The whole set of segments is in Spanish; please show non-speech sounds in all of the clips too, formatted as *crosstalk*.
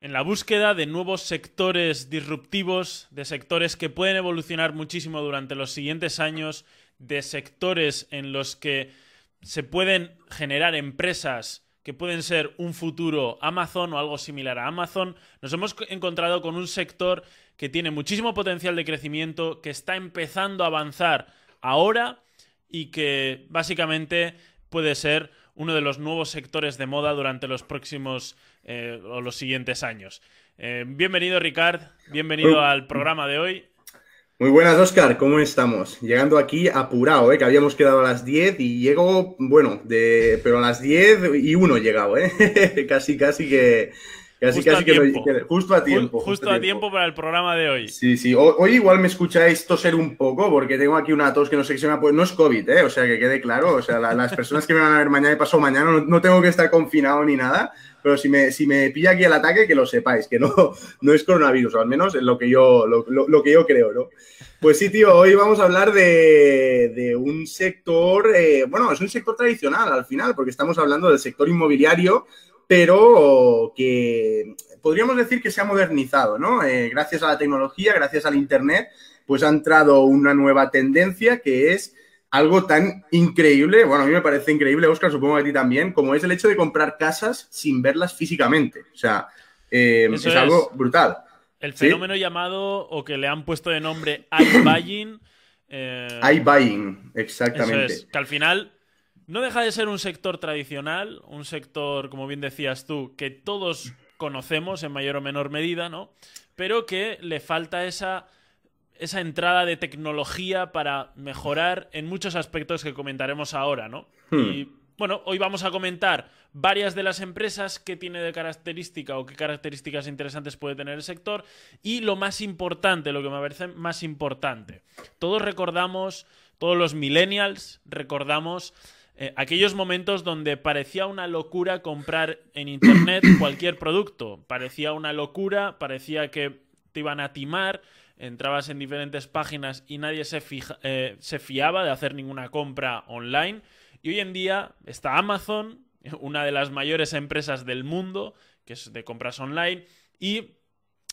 en la búsqueda de nuevos sectores disruptivos, de sectores que pueden evolucionar muchísimo durante los siguientes años, de sectores en los que se pueden generar empresas que pueden ser un futuro Amazon o algo similar a Amazon, nos hemos encontrado con un sector que tiene muchísimo potencial de crecimiento, que está empezando a avanzar ahora y que básicamente puede ser uno de los nuevos sectores de moda durante los próximos eh, o los siguientes años. Eh, bienvenido, Ricard. Bienvenido al programa de hoy. Muy buenas, Oscar. ¿Cómo estamos? Llegando aquí apurado, ¿eh? que habíamos quedado a las 10 y llego, bueno, de, pero a las 10 y uno he llegado, ¿eh? *laughs* casi, casi que, Casi, justo casi que tiempo. lo- justo a tiempo. Justo, a tiempo para el programa de hoy. Sí, sí. Ho- Hoy igual me escucháis toser un poco porque tengo aquí una tos que no sé qué se me ha puesto. No es COVID, ¿eh? O sea, que quede claro. O sea, la- las personas que me van a ver mañana y pasado mañana no, no tengo que estar confinado ni nada. Pero si me, si me pilla aquí el ataque, que lo sepáis, que no, no es coronavirus, o al menos es lo que yo, lo, lo- lo que yo creo, ¿no? Pues sí, tío, hoy vamos a hablar de, de un sector, eh, bueno, es un sector tradicional al final, porque estamos hablando del sector inmobiliario, pero que podríamos decir que se ha modernizado, ¿no? Eh, gracias a la tecnología, gracias al Internet, pues ha entrado una nueva tendencia que es algo tan increíble, bueno, a mí me parece increíble, Oscar, supongo que a ti también, como es el hecho de comprar casas sin verlas físicamente. O sea, eh, es, algo brutal. El ¿Sí? fenómeno llamado, o que le han puesto de nombre iBuying. *coughs* eh, iBuying, Eso exactamente. es, que al final no deja de ser un sector tradicional, un sector, como bien decías tú, que todos conocemos en mayor o menor medida, ¿no? Pero que le falta esa, esa entrada de tecnología para mejorar en muchos aspectos que comentaremos ahora, ¿no? Hmm. Y bueno, hoy vamos a comentar varias de las empresas que tiene de característica o qué características interesantes puede tener el sector y lo más importante, lo que me parece más importante. Todos recordamos, todos los millennials recordamos eh, aquellos momentos donde parecía una locura comprar en internet *coughs* cualquier producto. Parecía una locura, parecía que te iban a timar, entrabas en diferentes páginas y nadie se, fija- eh, se fiaba de hacer ninguna compra online. Y hoy en día está Amazon, *laughs* una de las mayores empresas del mundo, que es de compras online, y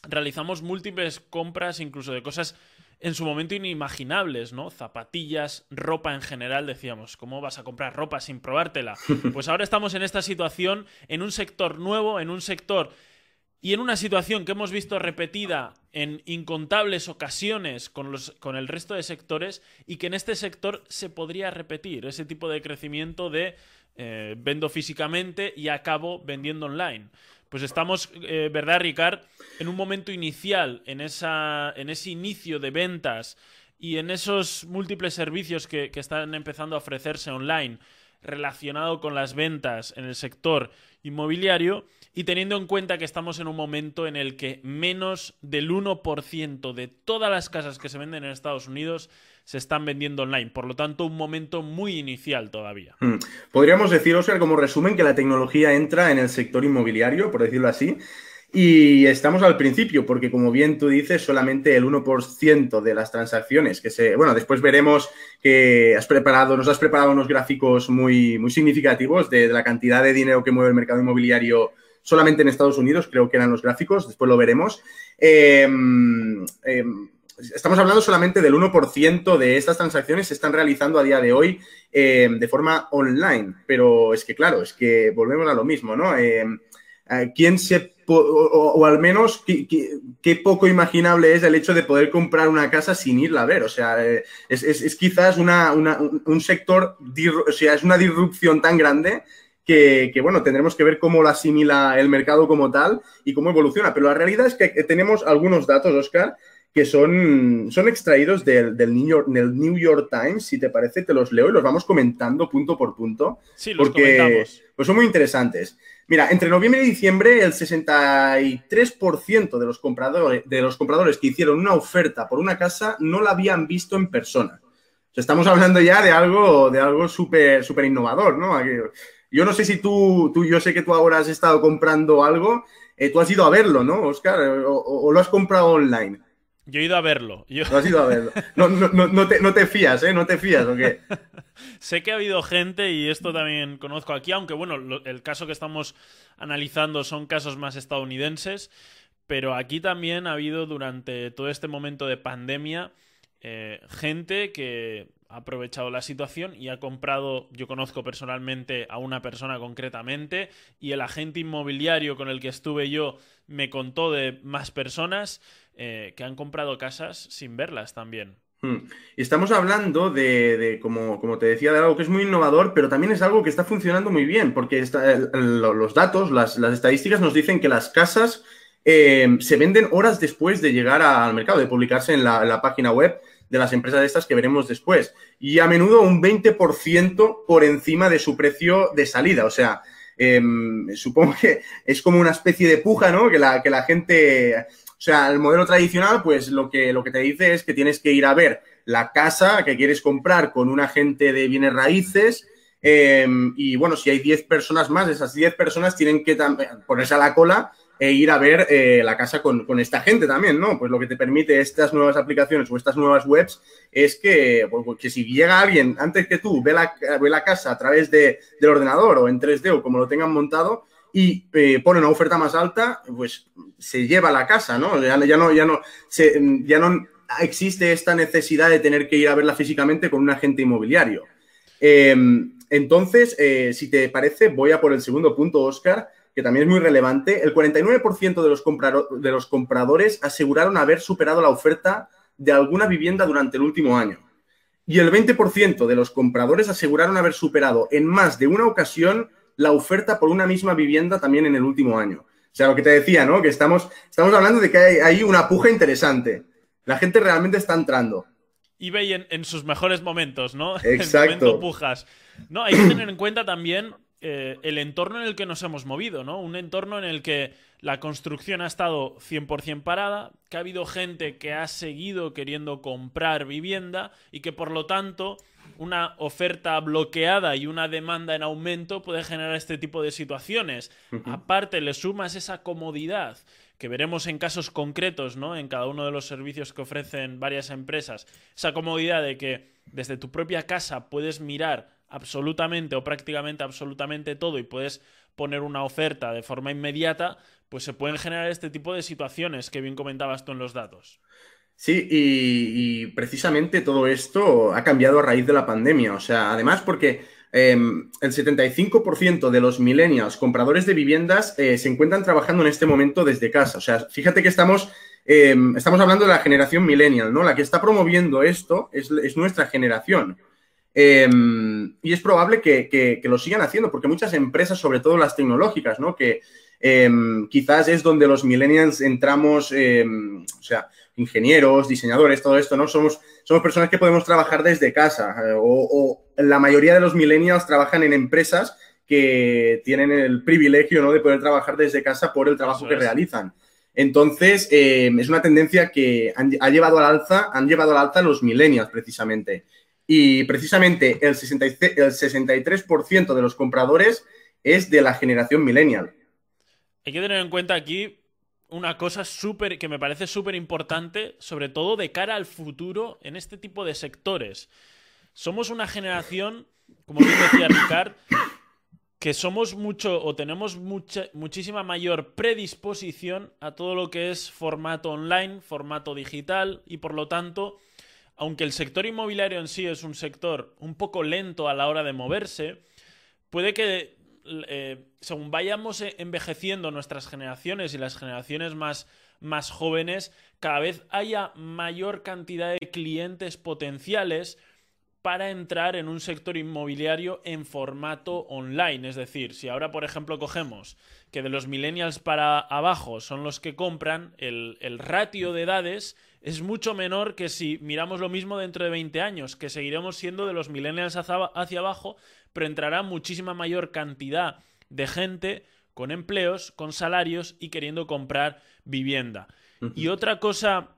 realizamos múltiples compras, incluso de cosas en su momento inimaginables, ¿no? Zapatillas, ropa en general, decíamos, ¿cómo vas a comprar ropa sin probártela? *laughs* Pues ahora estamos en esta situación, en un sector nuevo, en un sector y en una situación que hemos visto repetida en incontables ocasiones con, los, con el resto de sectores y que en este sector se podría repetir ese tipo de crecimiento de eh, vendo físicamente y acabo vendiendo online. Pues estamos, eh, ¿verdad, Ricard? En un momento inicial, en, esa, en ese inicio de ventas y en esos múltiples servicios que, que están empezando a ofrecerse online relacionado con las ventas en el sector inmobiliario y teniendo en cuenta que estamos en un momento en el que menos del 1% de todas las casas que se venden en Estados Unidos se están vendiendo online. Por lo tanto, un momento muy inicial todavía. Hmm. Podríamos decir, Oscar, como resumen, que la tecnología entra en el sector inmobiliario, por decirlo así, y estamos al principio, porque como bien tú dices, solamente el 1% de las transacciones que se... Bueno, después veremos que has preparado, nos has preparado unos gráficos muy, muy significativos de, de la cantidad de dinero que mueve el mercado inmobiliario solamente en Estados Unidos, creo que eran los gráficos, después lo veremos. Eh, eh, estamos hablando solamente del 1% de estas transacciones se están realizando a día de hoy eh, de forma online. Pero es que, claro, es que volvemos a lo mismo, ¿no? Eh, ¿Quién se... O, al menos, ¿qué, poco imaginable es el hecho de poder comprar una casa sin irla a ver? O sea, eh, es, quizás una, un, sector, o sea, es una disrupción tan grande que, que, bueno, tendremos que ver cómo la asimila el mercado como tal y cómo evoluciona. Pero la realidad es que tenemos algunos datos, Oscar, que son, son extraídos del, del, New York, del New York Times. Si te parece, te los leo y los vamos comentando punto por punto. Sí, los Porque comentamos. pues son muy interesantes. Mira, entre noviembre y diciembre, el 63% de los, compradores, de los compradores que hicieron una oferta por una casa no la habían visto en persona. O sea, estamos hablando ya de algo, de algo súper súper innovador, ¿no? Yo no sé si tú, tú, yo sé que tú ahora has estado comprando algo, eh, tú has ido a verlo, ¿no, Oscar? O, o- o lo has comprado online. Yo he ido a verlo. Yo... No has ido a verlo. *laughs* No, no, no, te, no te, fías, ¿eh? No te fías, ¿o qué? *laughs* sé que ha habido gente, y esto también conozco aquí, aunque bueno, el caso que estamos analizando son casos más estadounidenses, pero aquí también ha habido durante todo este momento de pandemia eh, gente que ha aprovechado la situación y ha comprado, yo conozco personalmente a una persona concretamente, y el agente inmobiliario con el que estuve yo me contó de más personas eh, que han comprado casas sin verlas también. Hmm. Estamos hablando de, como, como, te decía, de algo que es muy innovador, pero también es algo que está funcionando muy bien, porque los datos, las, estadísticas nos dicen que las casas eh, se venden horas después de llegar al mercado, de publicarse en la, página web de las empresas estas que veremos después. Y a menudo un 20% por encima de su precio de salida. O sea, em, supongo que es como una especie de puja, ¿no? Que la, que la gente o sea, el modelo tradicional, pues lo que, lo que te dice es que tienes que ir a ver la casa que quieres comprar con un agente de bienes raíces. Em, y bueno, si hay 10 personas más, esas 10 personas tienen que ponerse a la cola e ir a ver eh, la casa con, esta gente también, ¿no? Pues lo que te permite estas nuevas aplicaciones o estas nuevas webs es que, pues, pues, que si llega alguien antes que tú, ve la, ve la casa a través de, del ordenador o en 3D o como lo tengan montado, y eh, pone una oferta más alta, pues se lleva la casa, ¿no? Ya, ya no, ya no, ya no existe esta necesidad de tener que ir a verla físicamente con un agente inmobiliario. Em, entonces, eh, si te parece, voy a por el segundo punto, Oscar, que también es muy relevante. El 49% de los, de los compradores aseguraron haber superado la oferta de alguna vivienda durante el último año. Y el 20% de los compradores aseguraron haber superado en más de una ocasión la oferta por una misma vivienda también en el último año. O sea, lo que te decía, ¿no? Que estamos, estamos hablando de que hay, una puja interesante. La gente realmente está entrando. eBay en, en sus mejores momentos, ¿no? *laughs* Exacto. En pujas. No, hay que tener en cuenta también eh, el entorno en el que nos hemos movido, ¿no? Un entorno en el que la construcción ha estado 100% parada, que ha habido gente que ha seguido queriendo comprar vivienda y que por lo tanto una oferta bloqueada y una demanda en aumento puede generar este tipo de situaciones. Aparte, le sumas esa comodidad que veremos en casos concretos, ¿no? En cada uno de los servicios que ofrecen varias empresas. Esa comodidad de que desde tu propia casa puedes mirar absolutamente o prácticamente absolutamente todo y puedes poner una oferta de forma inmediata, pues se pueden generar este tipo de situaciones que bien comentabas tú en los datos. Sí, y, precisamente todo esto ha cambiado a raíz de la pandemia. O sea, además porque em, el 75% de los millennials compradores de viviendas eh, se encuentran trabajando en este momento desde casa. O sea, fíjate que estamos, em, estamos hablando de la generación millennial, ¿no? La que está promoviendo esto es, nuestra generación. Em, y es probable que, que, lo sigan haciendo, porque muchas empresas, sobre todo las tecnológicas, ¿no? Que quizás es donde los millennials entramos, o sea, ingenieros, diseñadores, todo esto, ¿no? Somos, somos personas que podemos trabajar desde casa eh, o, la mayoría de los millennials trabajan en empresas que tienen el privilegio, ¿no? De poder trabajar desde casa por el trabajo que realizan. Entonces, eh, es una tendencia que ha llevado al alza, han llevado al alza los millennials precisamente. Y precisamente el, 63, el 63% de los compradores es de la generación millennial. Hay que tener en cuenta aquí una cosa súper que me parece súper importante, sobre todo de cara al futuro en este tipo de sectores. Somos una generación, como bien decía Ricard, que somos mucho o tenemos mucha, muchísima mayor predisposición a todo lo que es formato online, formato digital y por lo tanto, aunque el sector inmobiliario en sí es un sector un poco lento a la hora de moverse, puede que eh, según vayamos e-, envejeciendo nuestras generaciones y las generaciones más, más jóvenes, cada vez haya mayor cantidad de clientes potenciales para entrar en un sector inmobiliario en formato online. Es decir, si ahora, por ejemplo, cogemos que de los millennials para abajo son los que compran, el, el, ratio de edades es mucho menor que si miramos lo mismo dentro de 20 años, que seguiremos siendo de los millennials hacia abajo, pero entrará muchísima mayor cantidad de gente con empleos, con salarios y queriendo comprar vivienda. Y otra cosa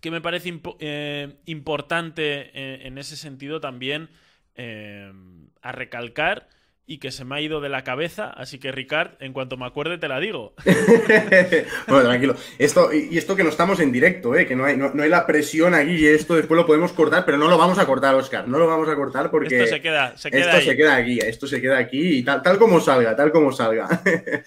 que me parece eh, importante eh, en ese sentido también eh, a recalcar y que se me ha ido de la cabeza, así que Ricard, en cuanto me acuerde te la digo. *laughs* bueno, tranquilo. Esto, y esto que no estamos en directo, ¿eh? que no hay, no, hay la presión aquí y esto después lo podemos cortar, pero no lo vamos a cortar, Oscar, no lo vamos a cortar porque... Esto se queda, se queda Esto se queda aquí, esto se queda aquí y tal, tal como salga, tal como salga. *laughs*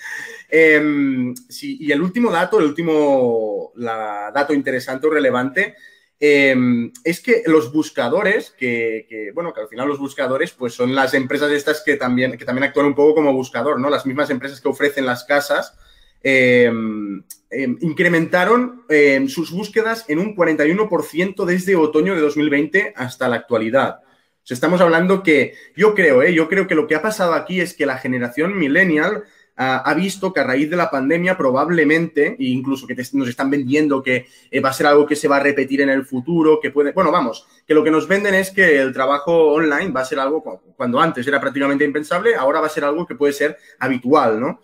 Em, sí, y el último dato, el último la, dato interesante o relevante Em, es que los buscadores, que, bueno, que al final los buscadores, pues son las empresas estas que también, que también actúan un poco como buscador, ¿no? Las mismas empresas que ofrecen las casas, em, em, incrementaron sus búsquedas en un 41% desde otoño de 2020 hasta la actualidad. O estamos hablando que yo creo, ¿eh? yo creo que lo que ha pasado aquí es que la generación millennial ha visto que a raíz de la pandemia probablemente, e incluso que nos están vendiendo que eh, va a ser algo que se va a repetir en el futuro, que puede, bueno, vamos, que lo que nos venden es que el trabajo online va a ser algo cuando antes era prácticamente impensable, ahora va a ser algo que puede ser habitual, ¿no?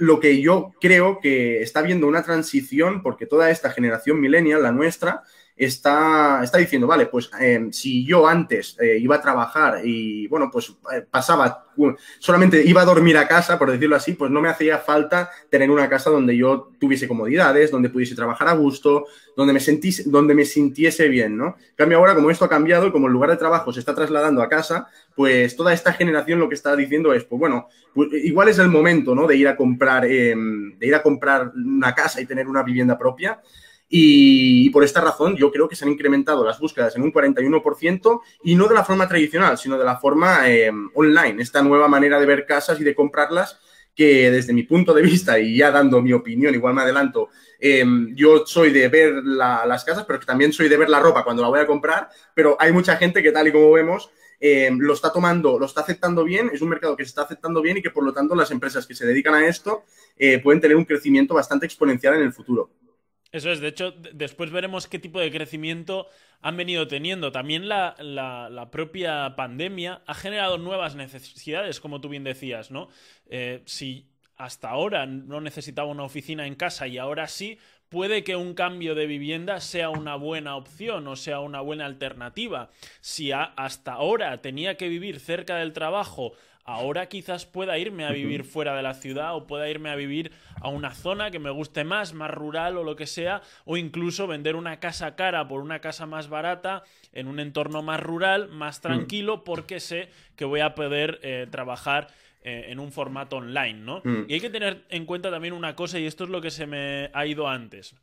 lo que yo creo que está viendo una transición, porque toda esta generación millennial, la nuestra, está, está diciendo, vale, pues em, si yo antes eh, iba a trabajar y, bueno, pues eh, pasaba, solamente iba a dormir a casa, por decirlo así, pues no me hacía falta tener una casa donde yo tuviese comodidades, donde pudiese trabajar a gusto, donde me, sentise, donde me sintiese bien, ¿no? En cambio ahora, como esto ha cambiado y como el lugar de trabajo se está trasladando a casa, pues toda esta generación lo que está diciendo es, pues bueno, pues igual es el momento, ¿no? De ir a comprar, em, de ir a comprar una casa y tener una vivienda propia. Y, por esta razón yo creo que se han incrementado las búsquedas en un 41% y no de la forma tradicional, sino de la forma eh, online, esta nueva manera de ver casas y de comprarlas que desde mi punto de vista, y ya dando mi opinión, igual me adelanto, eh, yo soy de ver las casas, pero también soy de ver la ropa cuando la voy a comprar, pero hay mucha gente que tal y como vemos, eh, lo está tomando, lo está aceptando bien, es un mercado que se está aceptando bien y que por lo tanto las empresas que se dedican a esto pueden tener un crecimiento bastante exponencial en el futuro. Eso es, de hecho, después veremos qué tipo de crecimiento han venido teniendo. También la, propia pandemia ha generado nuevas necesidades, como tú bien decías, ¿no? Eh, si hasta ahora no necesitaba una oficina en casa y ahora sí, puede que un cambio de vivienda sea una buena opción o sea una buena alternativa. Si hasta ahora tenía que vivir cerca del trabajo Ahora quizás pueda irme a vivir fuera de la ciudad o pueda irme a vivir a una zona que me guste más, más rural o lo que sea, o incluso vender una casa cara por una casa más barata en un entorno más rural, más mm. tranquilo, porque sé que voy a poder eh, trabajar eh, en un formato online, ¿no? Mm. Y hay que tener en cuenta también una cosa, y esto es lo que se me ha ido antes.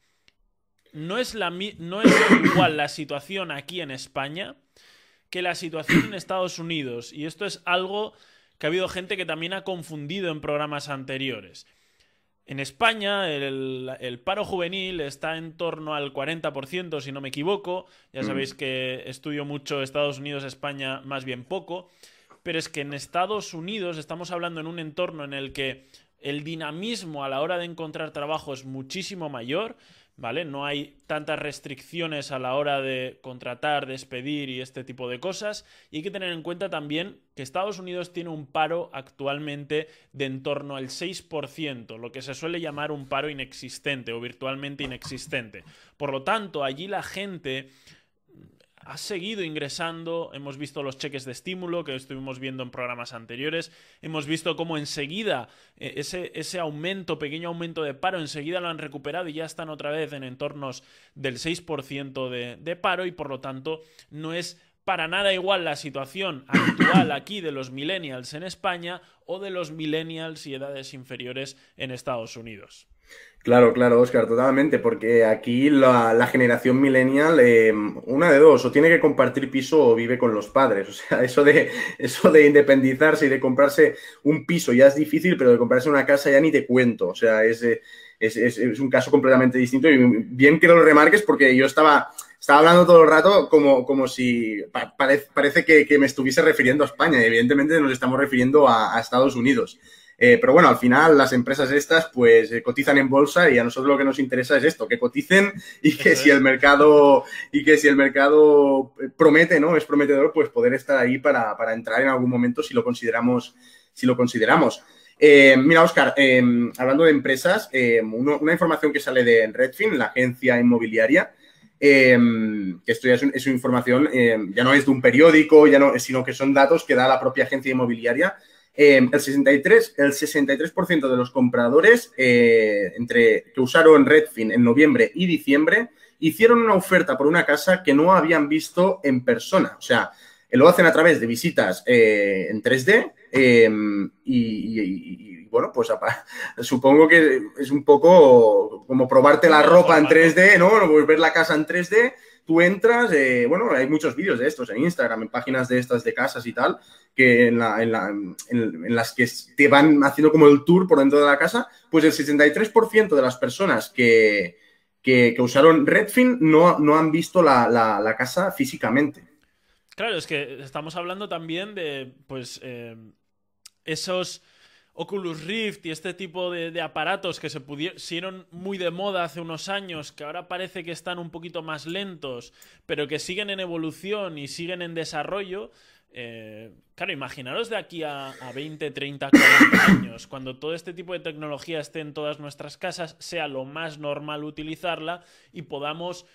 No es, la, no es igual la situación aquí en España que la situación en Estados Unidos. Y esto es algo que ha habido gente que también ha confundido en programas anteriores. En España el, paro juvenil está en torno al 40%, si no me equivoco. Ya mm. sabéis que estudio mucho Estados Unidos, España más bien poco. Pero es que en Estados Unidos estamos hablando en un entorno en el que el dinamismo a la hora de encontrar trabajo es muchísimo mayor. ¿Vale? No hay tantas restricciones a la hora de contratar, despedir y este tipo de cosas. Y hay que tener en cuenta también que Estados Unidos tiene un paro actualmente de en torno al 6%, lo que se suele llamar un paro inexistente o virtualmente inexistente. Por lo tanto, allí la gente ha seguido ingresando, hemos visto los cheques de estímulo que estuvimos viendo en programas anteriores, hemos visto cómo enseguida eh, ese, ese aumento, pequeño aumento de paro, enseguida lo han recuperado y ya están otra vez en entornos del 6% de, de paro y por lo tanto no es para nada igual la situación actual aquí de los millennials en España o de los millennials y edades inferiores en Estados Unidos. Claro, claro, Oscar, totalmente, porque aquí la, generación millennial, eh, una de dos, o tiene que compartir piso o vive con los padres. *laughs* O sea, eso de, eso de independizarse y de comprarse un piso ya es difícil, pero de comprarse una casa ya ni te cuento. O sea, es, es, un caso completamente distinto y bien que lo remarques porque yo estaba, estaba hablando todo el rato como, como si parece, que, me estuviese refiriendo a España evidentemente nos estamos refiriendo a Estados Unidos. Eh, pero bueno, al final las empresas estas pues eh, cotizan en bolsa y a nosotros lo que nos interesa es esto, que coticen y que si el mercado y que si el mercado eh, promete, ¿no? Es prometedor, pues poder estar ahí para, entrar en algún momento si lo consideramos, si lo consideramos. mira, Oscar, hablando de empresas, una información que sale de Redfin, la agencia inmobiliaria, que esto ya es, una información, ya no es de un periódico, ya no, sino que son datos que da la propia agencia inmobiliaria. Em, el 63%, el 63 de los compradores eh, entre, que usaron Redfin en noviembre y diciembre hicieron una oferta por una casa que no habían visto en persona. O sea, lo hacen a través de visitas eh, en 3D y bueno, pues *laughs* supongo que es un poco como probarte la ropa en 3D, ¿no? Ver la casa en 3D, tú entras, eh, bueno, hay muchos vídeos de estos en Instagram, en páginas de estas de casas y tal, que en, las que te van haciendo como el tour por dentro de la casa, pues el 63% de las personas que, usaron Redfin no, no han visto la, casa físicamente. Claro, es que estamos hablando también de, pues, eh, esos Oculus Rift y este tipo de, aparatos que se pusieron muy de moda hace unos años, que ahora parece que están un poquito más lentos, pero que siguen en evolución y siguen en desarrollo. Eh, claro, imaginaros de aquí a, a 20, 30, 40 años, cuando todo este tipo de tecnología esté en todas nuestras casas, sea lo más normal utilizarla y podamos...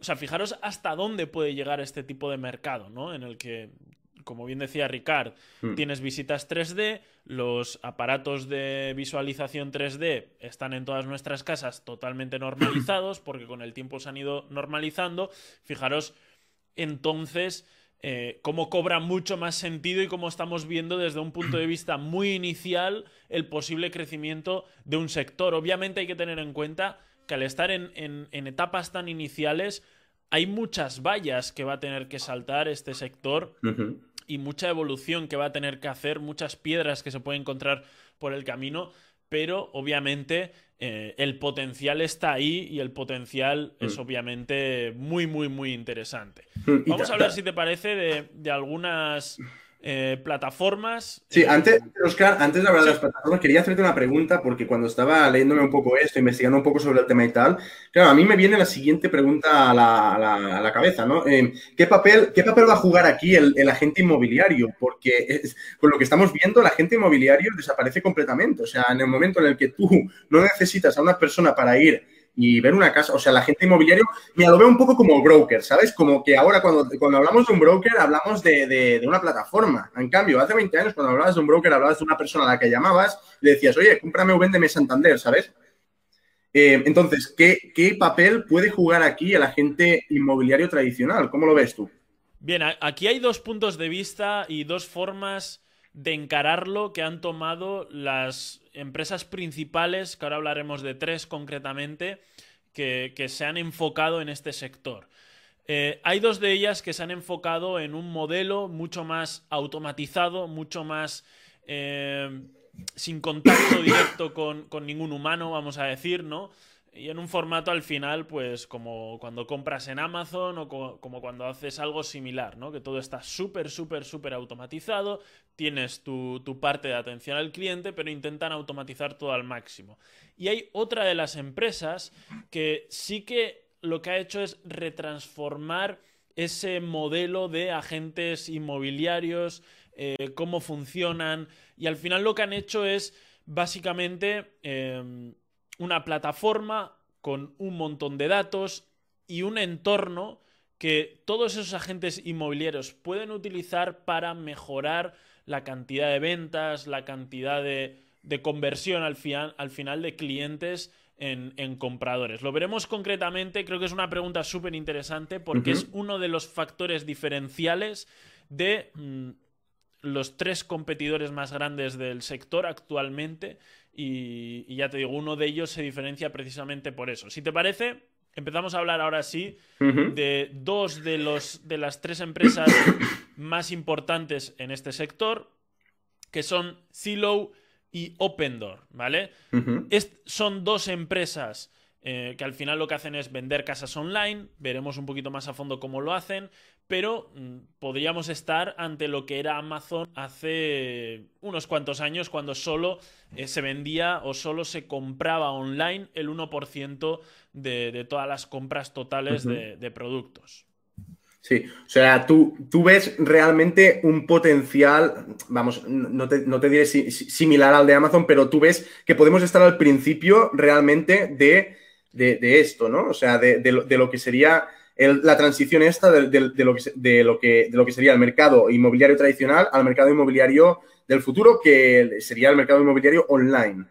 O sea, fijaros hasta dónde puede llegar este tipo de mercado, ¿no? En el que como bien decía Ricard, hmm. tienes visitas 3D, los aparatos de visualización 3D están en todas nuestras casas totalmente normalizados, *coughs* porque con el tiempo se han ido normalizando. Fijaros, entonces, eh, cómo cobra mucho más sentido y cómo estamos viendo desde un punto de vista muy inicial el posible crecimiento de un sector. Obviamente hay que tener en cuenta que al estar en, en etapas tan iniciales, hay muchas vallas que va a tener que saltar este sector y mucha evolución que va a tener que hacer, muchas piedras que se puede encontrar por el camino, pero obviamente eh, el potencial está ahí y el potencial es mm. obviamente muy, muy, muy interesante. Mm, Vamos a hablar, si te parece, de, de algunas eh, plataformas. Sí, eh, antes, Oscar, antes de hablar de las plataformas, quería hacerte una pregunta porque cuando estaba leyéndome un poco esto, investigando un poco sobre el tema y tal, claro, a mí me viene la siguiente pregunta a la, cabeza, ¿no? Eh, ¿qué, papel, ¿Qué papel va a jugar aquí el, agente inmobiliario? Porque con lo que estamos viendo, el agente inmobiliario desaparece completamente. O sea, en el momento en el que tú no necesitas a una persona para ir y ver una casa, o sea, la gente inmobiliario, mira, lo veo un poco como broker, ¿sabes? Como que ahora cuando, cuando hablamos de un broker hablamos de, una plataforma. En cambio, hace 20 años cuando hablabas de un broker hablabas de una persona a la que llamabas le decías, oye, cómprame o véndeme Santander, ¿sabes? Eh, entonces, ¿qué, ¿qué papel puede jugar aquí el agente inmobiliario tradicional? ¿Cómo lo ves tú? Bien, aquí hay dos puntos de vista y dos formas de encararlo que han tomado las empresas principales, que ahora hablaremos de tres concretamente, que, se han enfocado en este sector. Eh, hay dos de ellas que se han enfocado en un modelo mucho más automatizado, mucho más eh, sin contacto directo con, con, ningún humano, vamos a decir, ¿no? Y en un formato al final, pues como cuando compras en Amazon o como cuando haces algo similar, ¿no? Que todo está súper, súper, súper automatizado, tienes tu, parte de atención al cliente, pero intentan automatizar todo al máximo. Y hay otra de las empresas que sí que lo que ha hecho es retransformar ese modelo de agentes inmobiliarios, eh, cómo funcionan, y al final lo que han hecho es básicamente... Em, una plataforma con un montón de datos y un entorno que todos esos agentes inmobiliarios pueden utilizar para mejorar la cantidad de ventas, la cantidad de, conversión al, al, final de clientes en, compradores. Lo veremos concretamente, creo que es una pregunta súper interesante porque es uno de los factores diferenciales de mm, los tres competidores más grandes del sector actualmente y, ya te digo, uno de ellos se diferencia precisamente por eso. Si te parece, empezamos a hablar ahora sí de dos de, los, de las tres empresas *coughs* más importantes en este sector, que son Zillow y Opendoor, ¿vale? son dos empresas eh, que al final lo que hacen es vender casas online, veremos un poquito más a fondo cómo lo hacen, pero mm, podríamos estar ante lo que era Amazon hace unos cuantos años cuando solo eh, se vendía o solo se compraba online el 1% de, todas las compras totales de, productos. Sí, o sea, tú, tú, ves realmente un potencial, vamos, no te, no te diré similar al de Amazon, pero tú ves que podemos estar al principio realmente de, esto, ¿no? O sea, de, lo, que sería la transición esta de, lo que, de, lo que, de lo que sería el mercado inmobiliario tradicional al mercado inmobiliario del futuro, que sería el mercado inmobiliario online.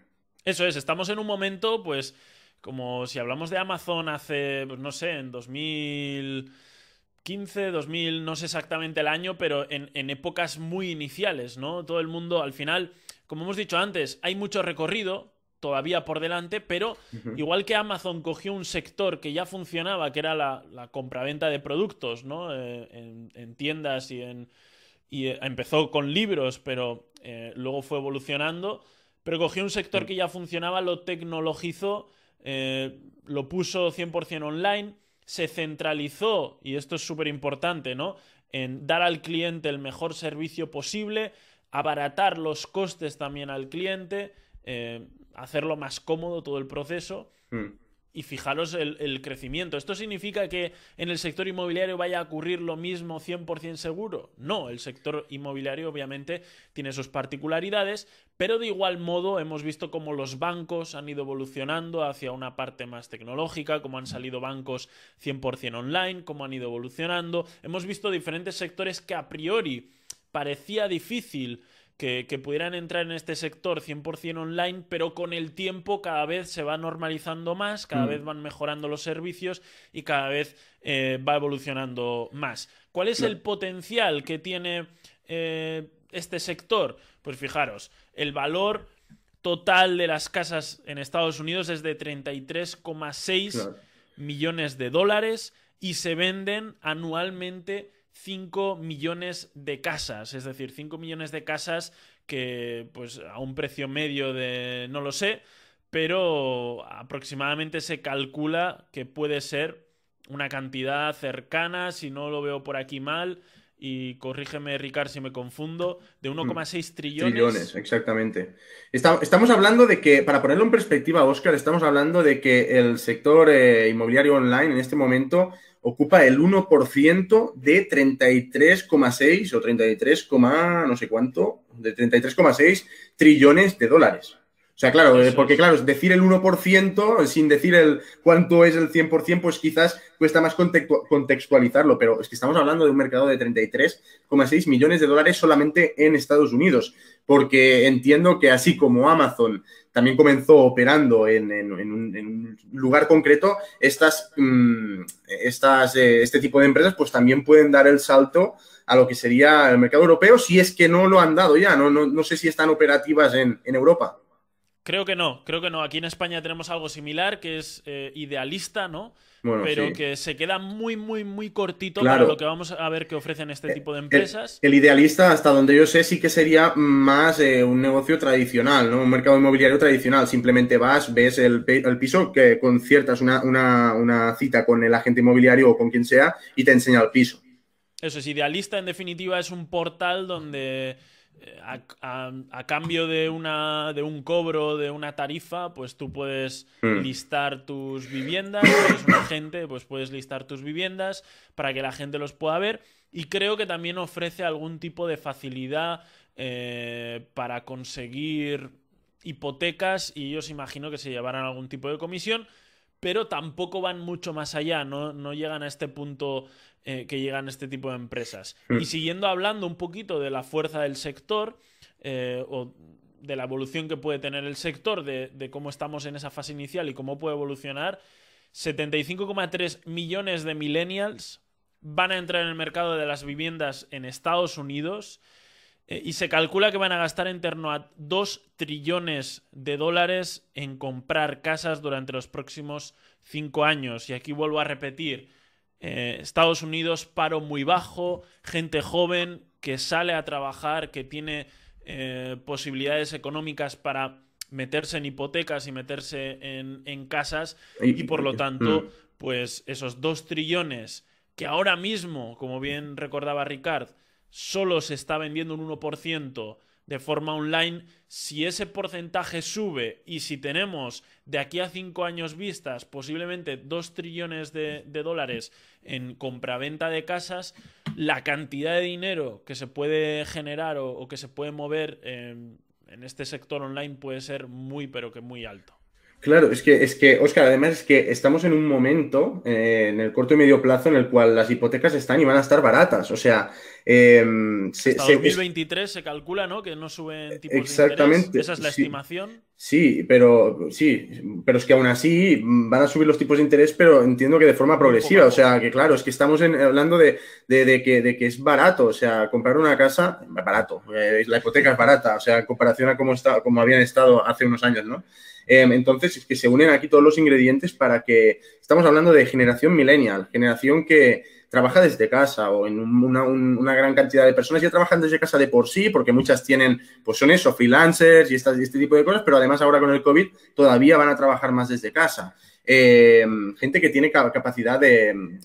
Eso es, estamos en un momento, pues, como si hablamos de Amazon hace, pues no sé, en 2015, 2000, no sé exactamente el año, pero en épocas muy iniciales, ¿no? Todo el mundo, al final, como hemos dicho antes, hay mucho recorrido, todavía por delante, pero igual que Amazon cogió un sector que ya funcionaba, que era la, la compraventa de productos, ¿no? Eh, en, tiendas y en. Y eh, empezó con libros, pero eh, luego fue evolucionando. Pero cogió un sector que ya funcionaba, lo tecnologizó, lo puso 100% online, se centralizó, y esto es súper importante, ¿no? En dar al cliente el mejor servicio posible, abaratar los costes también al cliente hacerlo más cómodo todo el proceso. Hmm. Y fijaros el, crecimiento. ¿Esto significa que en el sector inmobiliario vaya a ocurrir lo mismo 100% seguro? No, el sector inmobiliario obviamente tiene sus particularidades, pero de igual modo hemos visto cómo los bancos han ido evolucionando hacia una parte más tecnológica, cómo han salido bancos 100% online, cómo han ido evolucionando. Hemos visto diferentes sectores que a priori parecía difícil que, pudieran entrar en este sector 100% online, pero con el tiempo cada vez se va normalizando más, cada mm. vez van mejorando los servicios y cada vez eh, va evolucionando más. ¿Cuál es el potencial que tiene eh, este sector? Pues fijaros, el valor total de las casas en Estados Unidos es de 33,6 millones de dólares y se venden anualmente 5 millones de casas, es decir, 5 millones de casas que pues a un precio medio de no lo sé, pero aproximadamente se calcula que puede ser una cantidad cercana, si no lo veo por aquí mal, y corrígeme, Ricard, si me confundo, de 1,6 mm. trillones. Trillones, exactamente. estamos hablando de que, para ponerlo en perspectiva, Oscar, estamos hablando de que el sector eh, inmobiliario online en este momento ocupa el 1% de 33,6 o 33, no sé cuánto, de 33,6 trillones de dólares. O sea, claro, eh, porque claro, decir el 1% sin decir el cuánto es el 100%, pues quizás cuesta más contextualizarlo, pero es que estamos hablando de un mercado de 33,6 millones de dólares solamente en Estados Unidos, porque entiendo que así como Amazon también comenzó operando en, un, lugar concreto, estas, mm, estas, eh, este tipo de empresas pues también pueden dar el salto a lo que sería el mercado europeo, si es que no lo han dado ya, no, no, sé si están operativas en, Europa. Creo que no, creo que no. Aquí en España tenemos algo similar, que es eh, idealista, ¿no? pero que se queda muy, muy, muy cortito para lo que vamos a ver que ofrecen este eh, tipo de empresas. El, idealista, hasta donde yo sé, sí que sería más eh, un negocio tradicional, ¿no? Un mercado inmobiliario tradicional. Simplemente vas, ves el, piso, que conciertas una, una, cita con el agente inmobiliario o con quien sea y te enseña el piso. Eso es, idealista en definitiva es un portal donde a, cambio de, una, de un cobro, de una tarifa, pues tú puedes hmm. listar tus viviendas, eres un agente, pues puedes listar tus viviendas para que la gente los pueda ver. Y creo que también ofrece algún tipo de facilidad eh, para conseguir hipotecas y ellos imagino que se llevarán algún tipo de comisión, pero tampoco van mucho más allá, no, no llegan a este punto eh, que llegan este tipo de empresas. Mm. Y siguiendo hablando un poquito de la fuerza del sector eh, o de la evolución que puede tener el sector, de, cómo estamos en esa fase inicial y cómo puede evolucionar, 75,3 millones de millennials van a entrar en el mercado de las viviendas en Estados Unidos eh, y se calcula que van a gastar en torno a 2 trillones de dólares en comprar casas durante los próximos 5 años. Y aquí vuelvo a repetir, eh, Estados Unidos, paro muy bajo, gente joven que sale a trabajar, que tiene eh, posibilidades económicas para meterse en hipotecas y meterse en, casas y, por lo tanto, mm. pues esos dos trillones que ahora mismo, como bien recordaba Ricard, solo se está vendiendo un 1% de forma online, si ese porcentaje sube y si tenemos de aquí a cinco años vistas posiblemente 2 trillones de, dólares en compraventa de casas, la cantidad de dinero que se puede generar o, que se puede mover en este sector online puede ser muy, pero que muy alto. Claro, es que, es que, Oscar, además es que estamos en un momento, eh, en el corto y medio plazo, en el cual las hipotecas están y van a estar baratas. O sea, eh, se, Hasta 2023 se calcula, ¿no? Que no suben tipos exactamente, de interés. Esa es la estimación. Sí, pero sí, pero es que aún así van a subir los tipos de interés, pero entiendo que de forma progresiva. O sea, que claro, es que estamos hablando de, que, de que es barato. O sea, comprar una casa, barato. Eh, la hipoteca es barata. O sea, en comparación a cómo, está, cómo habían estado hace unos años, ¿no? Em, entonces, es que se unen aquí todos los ingredientes para que, estamos hablando de generación millennial, generación que trabaja desde casa o en una, gran cantidad de personas ya trabajan desde casa de por sí, porque muchas tienen, pues son eso, freelancers y, este tipo de cosas, pero además ahora con el COVID todavía van a trabajar más desde casa. Em, gente que tiene capacidad de em,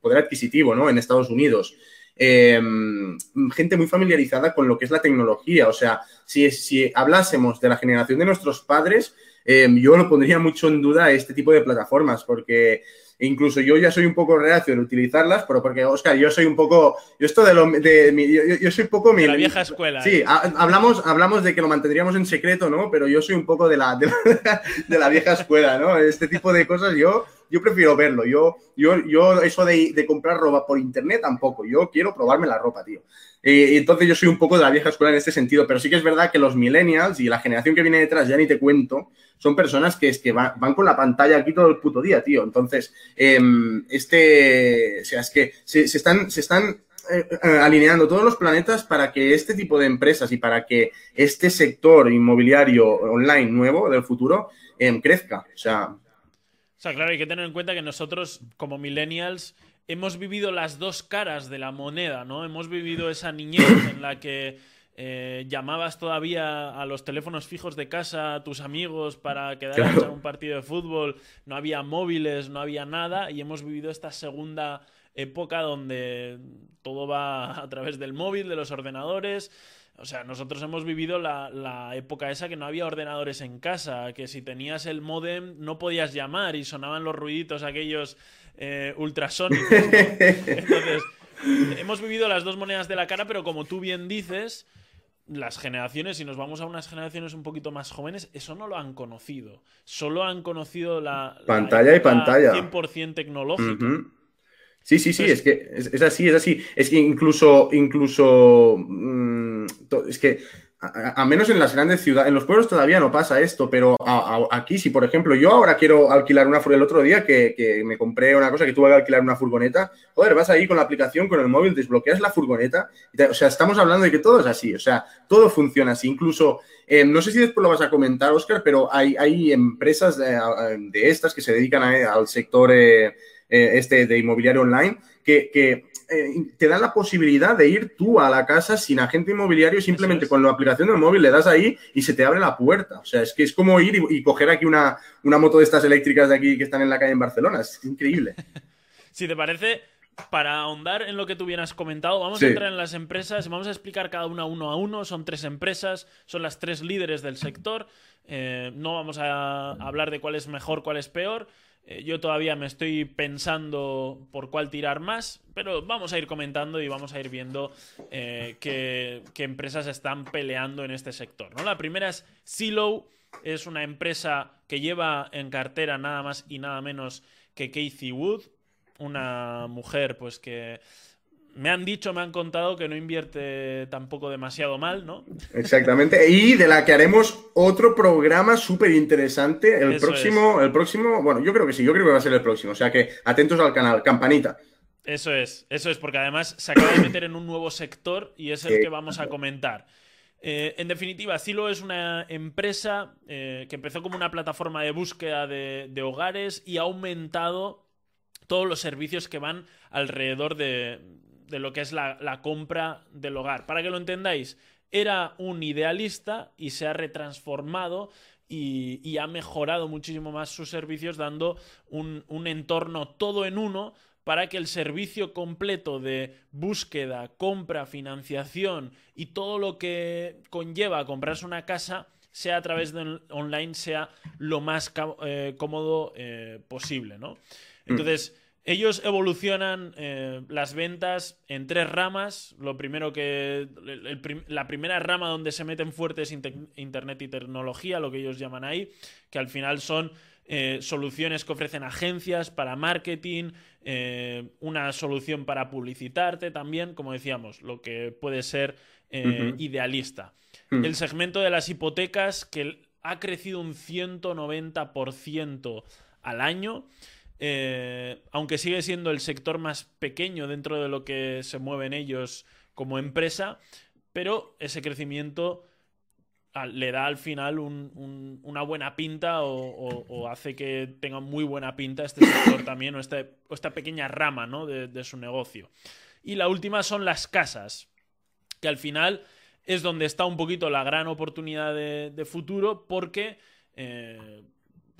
poder adquisitivo, ¿no? En Estados Unidos. Em, gente muy familiarizada con lo que es la tecnología. O sea, si, si hablásemos de la generación de nuestros padres, yo lo pondría mucho en duda este tipo de plataformas, porque incluso yo ya soy un poco reacio en utilizarlas, pero porque, Oscar, yo soy un poco, yo esto de lo, de, yo, soy un poco... De la vieja escuela. Sí, ¿eh? hablamos, hablamos de que lo mantendríamos en secreto, ¿no? Pero yo soy un poco de la, de la, vieja escuela, ¿no? Este tipo de cosas yo yo prefiero verlo. Yo, yo, yo eso de, comprar ropa por internet tampoco. Yo quiero probarme la ropa, tío. Eh, entonces yo soy un poco de la vieja escuela en este sentido, pero sí que es verdad que los millennials y la generación que viene detrás, ya ni te cuento, son personas que es que van, con la pantalla aquí todo el puto día, tío. Entonces, em, este, o sea, es que se, están, se están eh, eh, alineando todos los planetas para que este tipo de empresas y para que este sector inmobiliario online nuevo del futuro em, crezca. O sea, o sea, claro, hay que tener en cuenta que nosotros, como millennials, hemos vivido las dos caras de la moneda, ¿no? Hemos vivido esa niñez en la que eh, llamabas todavía a los teléfonos fijos de casa a tus amigos para quedar a echar un partido de fútbol, no había móviles, no había nada, y hemos vivido esta segunda época donde todo va a través del móvil, de los ordenadores. O sea, nosotros hemos vivido la, época esa que no había ordenadores en casa, que si tenías el modem no podías llamar y sonaban los ruiditos aquellos eh, ultrasónicos. *laughs* Entonces, hemos vivido las dos monedas de la cara, pero como tú bien dices, las generaciones, si nos vamos a unas generaciones un poquito más jóvenes, eso no lo han conocido. Solo han conocido la... Pantalla y pantalla. 100% tecnológica. Sí, sí, sí, es que es, así, es así. Es que incluso, incluso, mm, es que a, menos en las grandes ciudades, en los pueblos todavía no pasa esto, pero aquí sí, por ejemplo, yo ahora quiero alquilar una furgoneta, el otro día que, me compré una cosa que tuve que alquilar una furgoneta, joder, vas ahí con la aplicación, con el móvil, desbloqueas la furgoneta, o sea, estamos hablando de que todo es así, o sea, todo funciona así, incluso, eh, no sé si después lo vas a comentar, Oscar, pero hay, hay empresas de, estas que se dedican al sector... Eh, eh, este de inmobiliario online, que, eh, te dan la posibilidad de ir tú a la casa sin agente inmobiliario, simplemente con la aplicación del móvil le das ahí y se te abre la puerta. O sea, es que es como ir y, coger aquí una, una moto de estas eléctricas de aquí que están en la calle en Barcelona. Es increíble. *laughs* si te parece, para ahondar en lo que tú bien has comentado, vamos a entrar en las empresas, vamos a explicar cada una uno a uno. Son tres empresas, son las tres líderes del sector. Eh, no vamos a hablar de cuál es mejor, cuál es peor. Eh, yo todavía me estoy pensando por cuál tirar más, pero vamos a ir comentando y vamos a ir viendo eh, qué, empresas están peleando en este sector. ¿no? La primera es Silo, es una empresa que lleva en cartera nada más y nada menos que Casey Wood, una mujer pues que me han dicho, me han contado que no invierte tampoco demasiado mal, ¿no? Exactamente. Y de la que haremos otro programa súper interesante. El próximo, el próximo, bueno, yo creo que sí, yo creo que va a ser el próximo. O sea que atentos al canal, campanita. Eso es, eso es, porque además se acaba de meter en un nuevo sector y es el que vamos a comentar. Eh, en definitiva, Silo es una empresa eh, que empezó como una plataforma de búsqueda de hogares y ha aumentado todos los servicios que van alrededor de, de lo que es la, compra del hogar. Para que lo entendáis, era un idealista y se ha retransformado y, ha mejorado muchísimo más sus servicios dando un, entorno todo en uno para que el servicio completo de búsqueda, compra, financiación y todo lo que conlleva comprarse una casa sea a través de online, sea lo más eh, cómodo eh, posible, ¿no? Mm. Entonces, Ellos evolucionan eh, las ventas en tres ramas. Lo primero que. la primera rama donde se meten fuertes Internet y tecnología, lo que ellos llaman ahí, que al final son eh, soluciones que ofrecen agencias para marketing, eh, una solución para publicitarte también, como decíamos, lo que puede ser idealista. Hmm. El segmento de las hipotecas, que ha crecido un 190% al año. Eh, aunque sigue siendo el sector más pequeño dentro de lo que se mueven ellos como empresa, pero ese crecimiento le da al final una buena pinta o, hace que tenga muy buena pinta este sector también o, este, esta pequeña rama de, su negocio. Y la última son las casas, que al final es donde está un poquito la gran oportunidad de, futuro porque eh,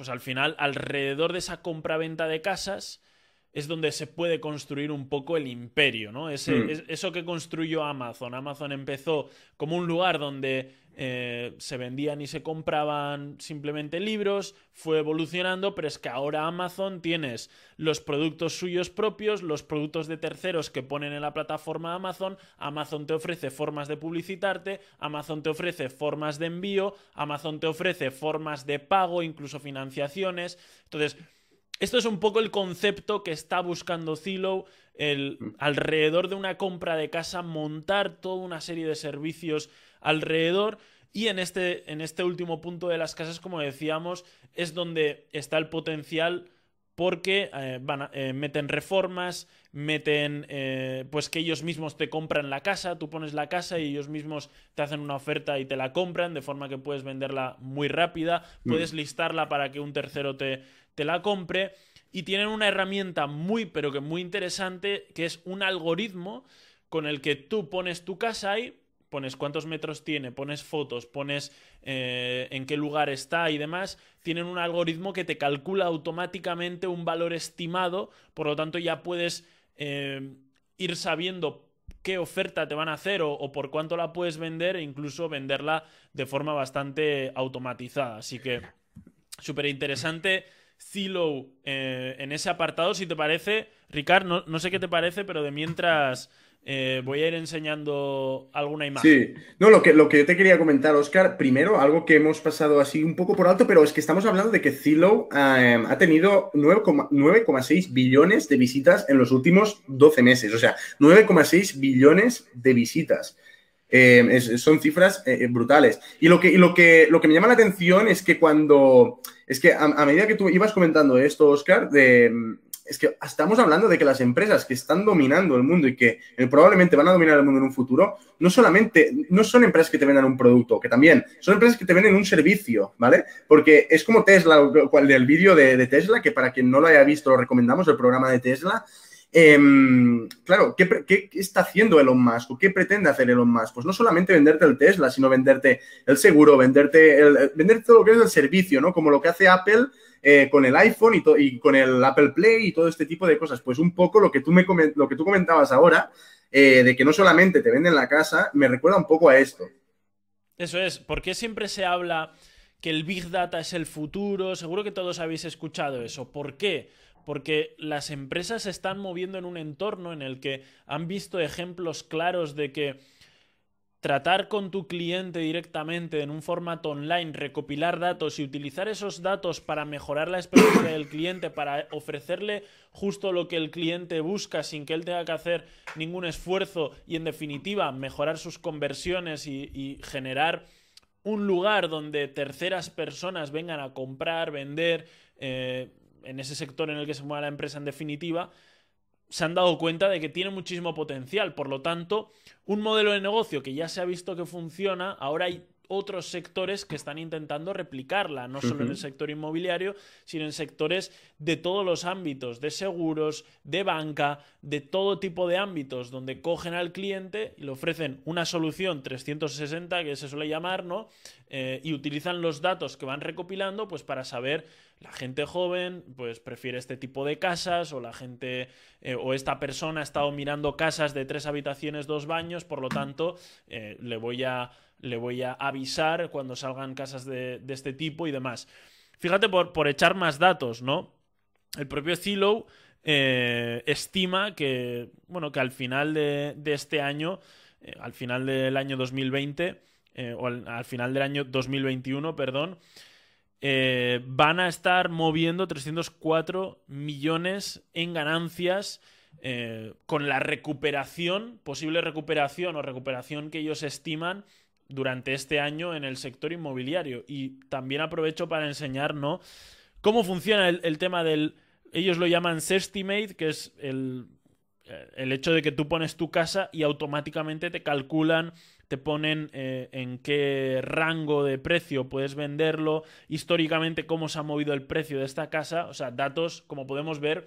pues al final, alrededor de esa compra-venta de casas es donde se puede construir un poco el imperio, ¿no? Ese, mm. eso que construyó Amazon. Amazon empezó como un lugar donde eh, se vendían y se compraban simplemente libros, fue evolucionando, pero es que ahora Amazon tienes los productos suyos propios, los productos de terceros que ponen en la plataforma Amazon, Amazon te ofrece formas de publicitarte, Amazon te ofrece formas de envío, Amazon te ofrece formas de pago, incluso financiaciones. Entonces, esto es un poco el concepto que está buscando Zillow, el mm. alrededor de una compra de casa, montar toda una serie de servicios alrededor. Y en este, en este último punto de las casas, como decíamos, es donde está el potencial porque eh, van eh, meten reformas, meten eh, pues que ellos mismos te compran la casa, tú pones la casa y ellos mismos te hacen una oferta y te la compran, de forma que puedes venderla muy rápida, mm. puedes listarla para que un tercero te, te la compre y tienen una herramienta muy pero que muy interesante que es un algoritmo con el que tú pones tu casa ahí pones cuántos metros tiene, pones fotos, pones eh, en qué lugar está y demás, tienen un algoritmo que te calcula automáticamente un valor estimado, por lo tanto ya puedes eh, ir sabiendo qué oferta te van a hacer o, por cuánto la puedes vender e incluso venderla de forma bastante automatizada. Así que súper interesante. Zillow eh, en ese apartado, si te parece, Ricard, no sé qué te parece, pero de mientras eh, voy a ir enseñando alguna imagen. Sí, no, lo que, lo que yo te quería comentar, Oscar, primero, algo que hemos pasado así un poco por alto, pero es que estamos hablando de que Zillow eh, ha tenido 9,6 billones de visitas en los últimos 12 meses, o sea, 9,6 billones de visitas. Eh, son cifras brutales. Y, lo que, lo, que, lo que me llama la atención es que cuando, es que a, medida que tú ibas comentando esto, Oscar, de es que estamos hablando de que las empresas que están dominando el mundo y que eh, probablemente van a dominar el mundo en un futuro, no solamente, no son empresas que te vendan un producto, que también son empresas que te venden un servicio, ¿vale? Porque es como Tesla, el vídeo de, Tesla, que para quien no lo haya visto, lo recomendamos, el programa de Tesla. Em, claro, ¿qué, está haciendo Elon Musk o qué pretende hacer Elon Musk? Pues no solamente venderte el Tesla, sino venderte el seguro, venderte, el, venderte todo lo que es el servicio, ¿no? Como lo que hace Apple eh, con el iPhone y, con el Apple Play y todo este tipo de cosas. Pues un poco lo que tú, me lo que tú comentabas ahora, eh, de que no solamente te venden la casa, me recuerda un poco a esto. Eso es, ¿por qué siempre se habla que el Big Data es el futuro? Seguro que todos habéis escuchado eso. ¿Por qué? Porque las empresas se están moviendo en un entorno en el que han visto ejemplos claros de que tratar con tu cliente directamente en un formato online, recopilar datos y utilizar esos datos para mejorar la experiencia del cliente, para ofrecerle justo lo que el cliente busca sin que él tenga que hacer ningún esfuerzo y en definitiva mejorar sus conversiones y, generar un lugar donde terceras personas vengan a comprar, vender, eh, en ese sector en el que se mueve la empresa en definitiva, se han dado cuenta de que tiene muchísimo potencial. Por lo tanto, un modelo de negocio que ya se ha visto que funciona, ahora hay otros sectores que están intentando replicarla, no solo en el sector inmobiliario, sino en sectores de todos los ámbitos, de seguros, de banca, de todo tipo de ámbitos, donde cogen al cliente y le ofrecen una solución 360, que se suele llamar, ¿no? Eh, y utilizan los datos que van recopilando, pues para saber la gente joven, pues prefiere este tipo de casas, o la gente, eh, o esta persona ha estado mirando casas de tres habitaciones, dos baños, por lo tanto, eh, le voy a le voy a avisar cuando salgan casas de, este tipo y demás. Fíjate por, por, echar más datos, ¿no? El propio Zillow eh, estima que, bueno, que al final de, este año, eh, al final del año 2020, eh, o al, final del año 2021, perdón, van a estar moviendo 304 millones en ganancias con la recuperación, posible recuperación o recuperación que ellos estiman durante este año en el sector inmobiliario. Y también aprovecho para enseñar, ¿no? Cómo funciona el tema del ellos lo llaman Sestimate, que es el, el, hecho de que tú pones tu casa y automáticamente te calculan, te ponen eh, en qué rango de precio puedes venderlo, históricamente cómo se ha movido el precio de esta casa, o sea, datos, como podemos ver,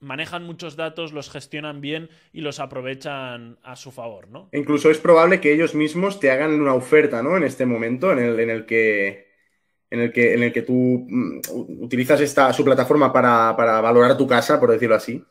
manejan muchos datos, los gestionan bien y los aprovechan a su favor, ¿no? Incluso es probable que ellos mismos te hagan una oferta, ¿no? En este momento, en el, en el que en el que, en el que tú mm, utilizas esta, su plataforma para, valorar tu casa, por decirlo así.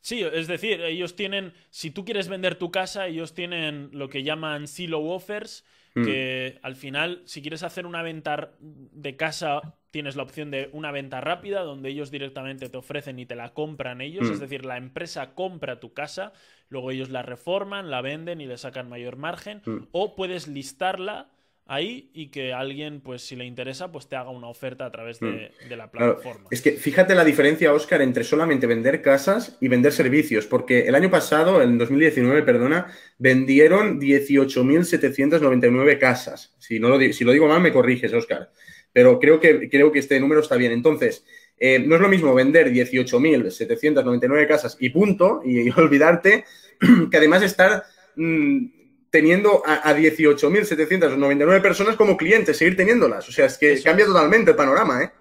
Sí, es decir, ellos tienen, si tú quieres vender tu casa, ellos tienen lo que llaman silo offers, mm. que al final, si quieres hacer una venta de casa, tienes la opción de una venta rápida, donde ellos directamente te ofrecen y te la compran ellos, mm. es decir, la empresa compra tu casa, luego ellos la reforman, la venden y le sacan mayor margen, o puedes listarla ahí y que alguien, pues si le interesa, pues te haga una oferta a través de, mm. la plataforma. Es que fíjate la diferencia, Oscar, entre solamente vender casas y vender servicios, porque el año pasado, en 2019, perdona, vendieron 18.799 casas. Si, no lo, si lo digo mal, me corriges, Oscar. Pero creo que, creo que este número está bien. Entonces, eh, no es lo mismo vender 18.799 casas y punto, y, olvidarte, *clears throat* que además estar... Mm, teniendo a, 18.799 personas como clientes, seguir teniéndolas. O sea, es que cambia totalmente el panorama, ¿eh?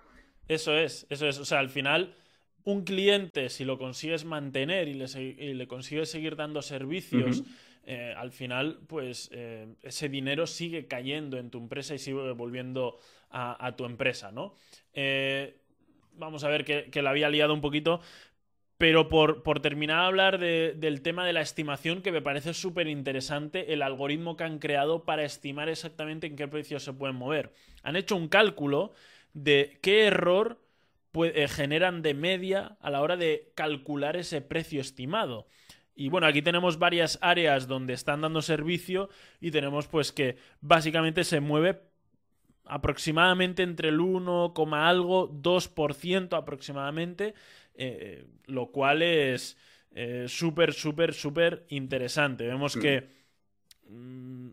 Eso es, eso es. O sea, al final, un cliente, si lo consigues mantener y le, consigues seguir dando servicios, eh, al final, pues eh, ese dinero sigue cayendo en tu empresa y sigue volviendo a, tu empresa, ¿no? Eh, vamos a ver que, que la había liado un poquito, pero por, terminar a hablar del tema de la estimación, que me parece súper interesante, el algoritmo que han creado para estimar exactamente en qué precio se pueden mover. Han hecho un cálculo de qué error eh, generan de media a la hora de calcular ese precio estimado. Y bueno, aquí tenemos varias áreas donde están dando servicio y tenemos pues que básicamente se mueve aproximadamente entre el 1, algo, 2% aproximadamente eh, lo cual es eh, súper, súper, súper interesante. Vemos que mm,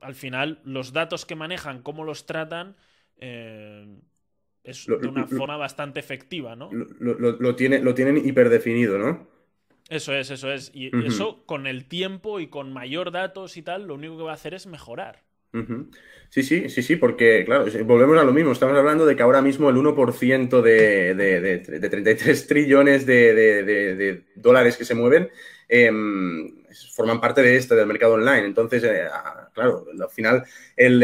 al final los datos que manejan, cómo los tratan, eh, es de una forma bastante efectiva, ¿no? Lo, tiene, lo tienen hiperdefinido, ¿no? Eso es, eso es. Y eso con el tiempo y con mayor datos y tal, lo único que va a hacer es mejorar. Sí, sí, sí, sí, porque, claro, volvemos a lo mismo. Estamos hablando de que ahora mismo el 1% de, de, 33 *laughs* trillones de, dólares que se mueven em, forman parte de este, del mercado online. Entonces, eh, claro, al final el,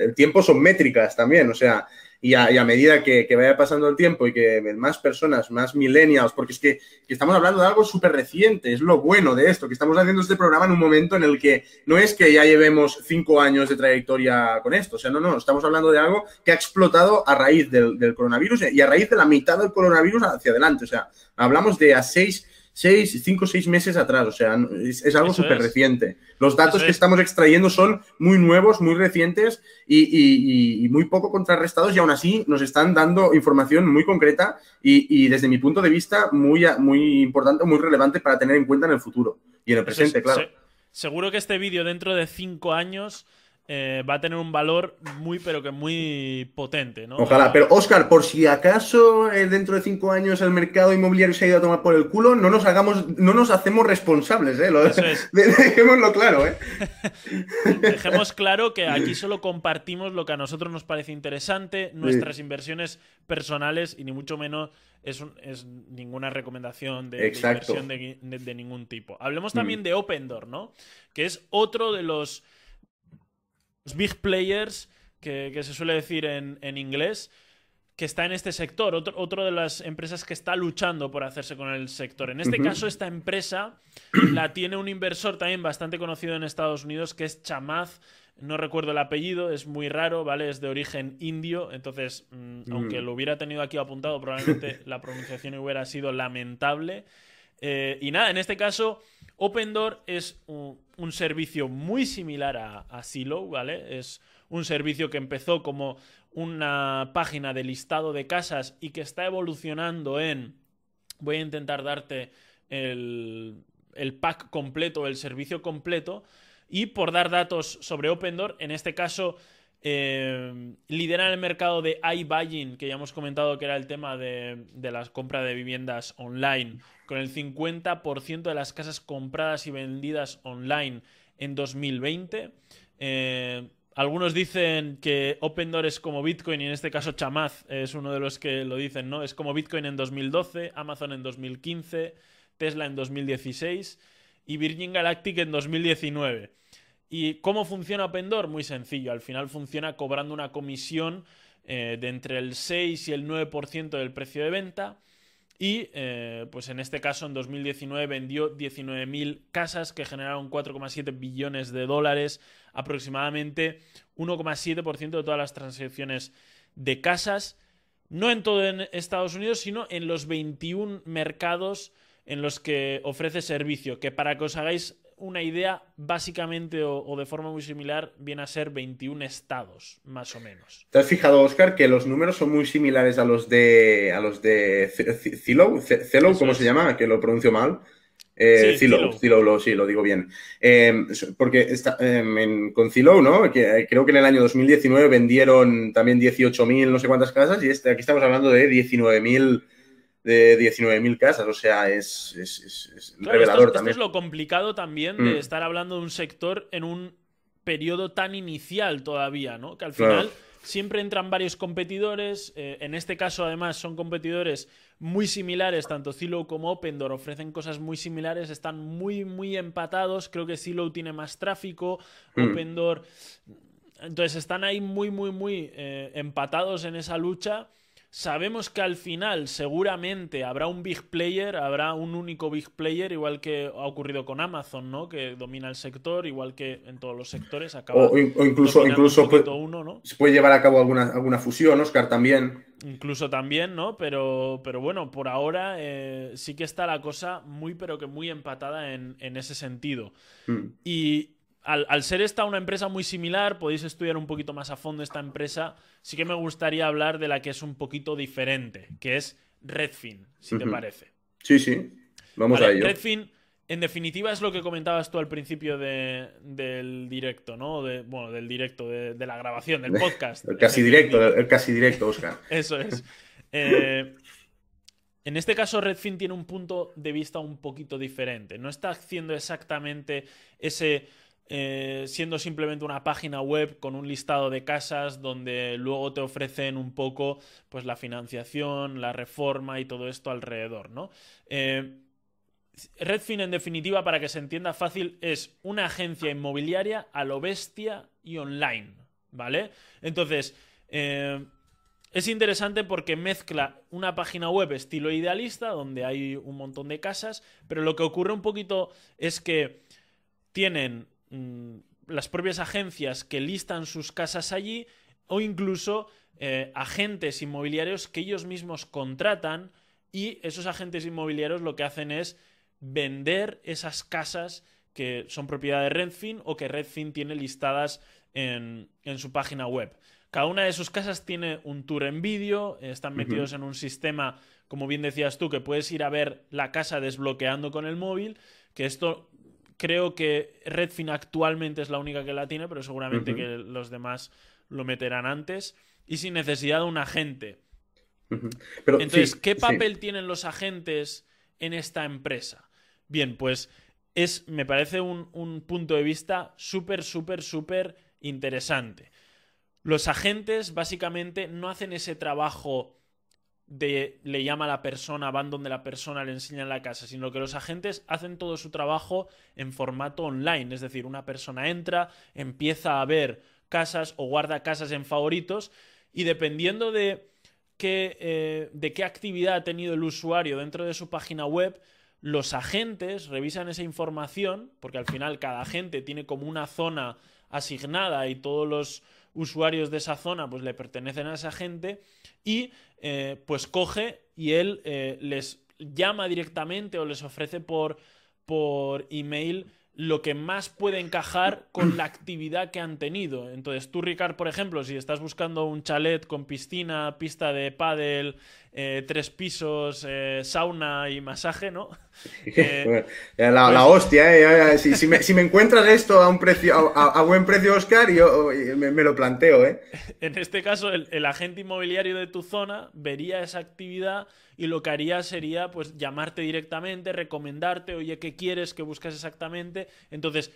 el, tiempo son métricas también. O sea, y a, medida que, vaya pasando el tiempo y que más personas, más millennials, porque es que, estamos hablando de algo súper reciente, es lo bueno de esto, que estamos haciendo este programa en un momento en el que no es que ya llevemos cinco años de trayectoria con esto, o sea, no, no, estamos hablando de algo que ha explotado a raíz del, del coronavirus y a raíz de la mitad del coronavirus hacia adelante, o sea, hablamos de a seis seis, cinco o seis meses atrás, o sea, es, algo súper reciente. Los datos que estamos extrayendo son muy nuevos, muy recientes y, muy poco contrarrestados y aún así nos están dando información muy concreta y, desde mi punto de vista muy, muy importante, muy relevante para tener en cuenta en el futuro y en el presente, claro. seguro que este vídeo dentro de cinco años eh, va a tener un valor muy, pero que muy potente, ¿no? Ojalá, pero Oscar, por si acaso eh, dentro de cinco años el mercado inmobiliario se ha ido a tomar por el culo, no nos hagamos, no nos hacemos responsables, ¿eh? *laughs* Dejémoslo claro, ¿eh? *laughs* Dejemos claro que aquí solo compartimos lo que a nosotros nos parece interesante, nuestras inversiones personales y ni mucho menos es, es ninguna recomendación de, inversión de, ningún tipo. Hablemos también mm. de Open Door, ¿no? Que es otro de los los big players, que, se suele decir en, inglés, que está en este sector, otro, de las empresas que está luchando por hacerse con el sector. En este caso, esta empresa *clears throat* la tiene un inversor también bastante conocido en Estados Unidos, que es Chamath no recuerdo el apellido, es muy raro, ¿vale? Es de origen indio, entonces, mm, aunque Mm. lo hubiera tenido aquí apuntado, probablemente la pronunciación hubiera sido lamentable. Eh, y nada, en este caso, Open Door es un, servicio muy similar a, Silo, ¿vale? Es un servicio que empezó como una página de listado de casas y que está evolucionando en. Voy a intentar darte el, el pack completo, el servicio completo. Y por dar datos sobre Open Door, en este caso eh, lideran el mercado de iBuying, que ya hemos comentado que era el tema de, de la compra de viviendas online, con el 50% de las casas compradas y vendidas online en 2020. Eh, algunos dicen que Open Door es como Bitcoin y en este caso Chamaz es uno de los que lo dicen, ¿no? Es como Bitcoin en 2012, Amazon en 2015, Tesla en 2016 y Virgin Galactic en 2019. ¿Y cómo funciona Open Door? Muy sencillo. Al final funciona cobrando una comisión eh, de entre el 6 y el 9% del precio de venta. Y eh, pues en este caso en 2019 vendió 19.000 casas que generaron 4,7 billones de dólares, aproximadamente 1,7% de todas las transacciones de casas, no en todo en Estados Unidos, sino en los 21 mercados en los que ofrece servicio, que para que os hagáis una idea, básicamente o, o, de forma muy similar, viene a ser 21 estados, más o menos. ¿Te has fijado, Oscar, que los números son muy similares a los de a los de Zillow? Zillow, ¿cómo es. se llama? Que lo pronuncio mal. Eh, sí, Zillow, Zillow, lo, sí, lo digo bien. Eh, porque está, eh, en, con Zillow, ¿no? Que, creo que en el año 2019 vendieron también 18.000 no sé cuántas casas y este, aquí estamos hablando de 19.000 de 19.000 casas, o sea, es, es, es, es claro, revelador esto, también. Esto es lo complicado también de mm. estar hablando de un sector en un periodo tan inicial todavía, ¿no? Que al final claro. siempre entran varios competidores, eh, en este caso además son competidores muy similares, tanto Zillow como Opendoor ofrecen cosas muy similares, están muy, muy empatados, creo que Zillow tiene más tráfico, mm. Opendoor... Entonces están ahí muy, muy, muy eh, empatados en esa lucha. Sabemos que al final seguramente habrá un big player, habrá un único big player, igual que ha ocurrido con Amazon, ¿no? Que domina el sector, igual que en todos los sectores. Acaba o, o, incluso, incluso puede, uno, ¿no? se puede llevar a cabo alguna, alguna fusión, Oscar, también. Incluso también, ¿no? Pero, pero bueno, por ahora eh, sí que está la cosa muy, pero que muy empatada en, en ese sentido. Mm. Y al, al, ser esta una empresa muy similar, podéis estudiar un poquito más a fondo esta empresa. Sí que me gustaría hablar de la que es un poquito diferente, que es Redfin, si uh -huh. te parece. Sí, sí. Vamos vale, a ello. Redfin, en definitiva, es lo que comentabas tú al principio de, del directo, ¿no? De, bueno, del directo, de, de la grabación, del *laughs* podcast. el casi directo, el, el casi directo, Oscar. *laughs* Eso es. Eh, en este caso, Redfin tiene un punto de vista un poquito diferente. No está haciendo exactamente ese eh, siendo simplemente una página web con un listado de casas donde luego te ofrecen un poco pues la financiación, la reforma y todo esto alrededor, ¿no? Eh, Redfin, en definitiva, para que se entienda fácil, es una agencia inmobiliaria a lo bestia y online, ¿vale? Entonces, eh, es interesante porque mezcla una página web estilo idealista, donde hay un montón de casas, pero lo que ocurre un poquito es que tienen mmm, las propias agencias que listan sus casas allí o incluso eh, agentes inmobiliarios que ellos mismos contratan y esos agentes inmobiliarios lo que hacen es vender esas casas que son propiedad de Redfin o que Redfin tiene listadas en, en su página web. Cada una de sus casas tiene un tour en vídeo, están metidos uh -huh. en un sistema, como bien decías tú, que puedes ir a ver la casa desbloqueando con el móvil, que esto creo que Redfin actualmente es la única que la tiene, pero seguramente uh -huh. que los demás lo meterán antes y sin necesidad de un agente. Uh -huh. pero, Entonces, sí, ¿qué papel sí. tienen los agentes en esta empresa? Bien, pues es, me parece un, un punto de vista súper, súper, súper interesante. Los agentes básicamente no hacen ese trabajo de le llama a la persona, van donde la persona le enseña la casa, sino que los agentes hacen todo su trabajo en formato online, es decir, una persona entra, empieza a ver casas o guarda casas en favoritos y dependiendo de qué, eh, de qué actividad ha tenido el usuario dentro de su página web, los agentes revisan esa información, porque al final cada agente tiene como una zona asignada y todos los usuarios de esa zona pues le pertenecen a esa gente y eh, pues coge y él eh, les llama directamente o les ofrece por, por email lo que más puede encajar con la actividad que han tenido. Entonces, tú, Ricard, por ejemplo, si estás buscando un chalet con piscina, pista de pádel, eh, tres pisos, eh, sauna y masaje, ¿no? *laughs* Eh, la, pues hostia, si, me, encuentras esto a un precio, a, buen precio, Oscar, yo me, lo planteo, ¿eh? *laughs* En este caso, el, agente inmobiliario de tu zona vería esa actividad y lo que haría sería, pues, llamarte directamente, recomendarte, oye, ¿qué quieres que buscas exactamente? Entonces,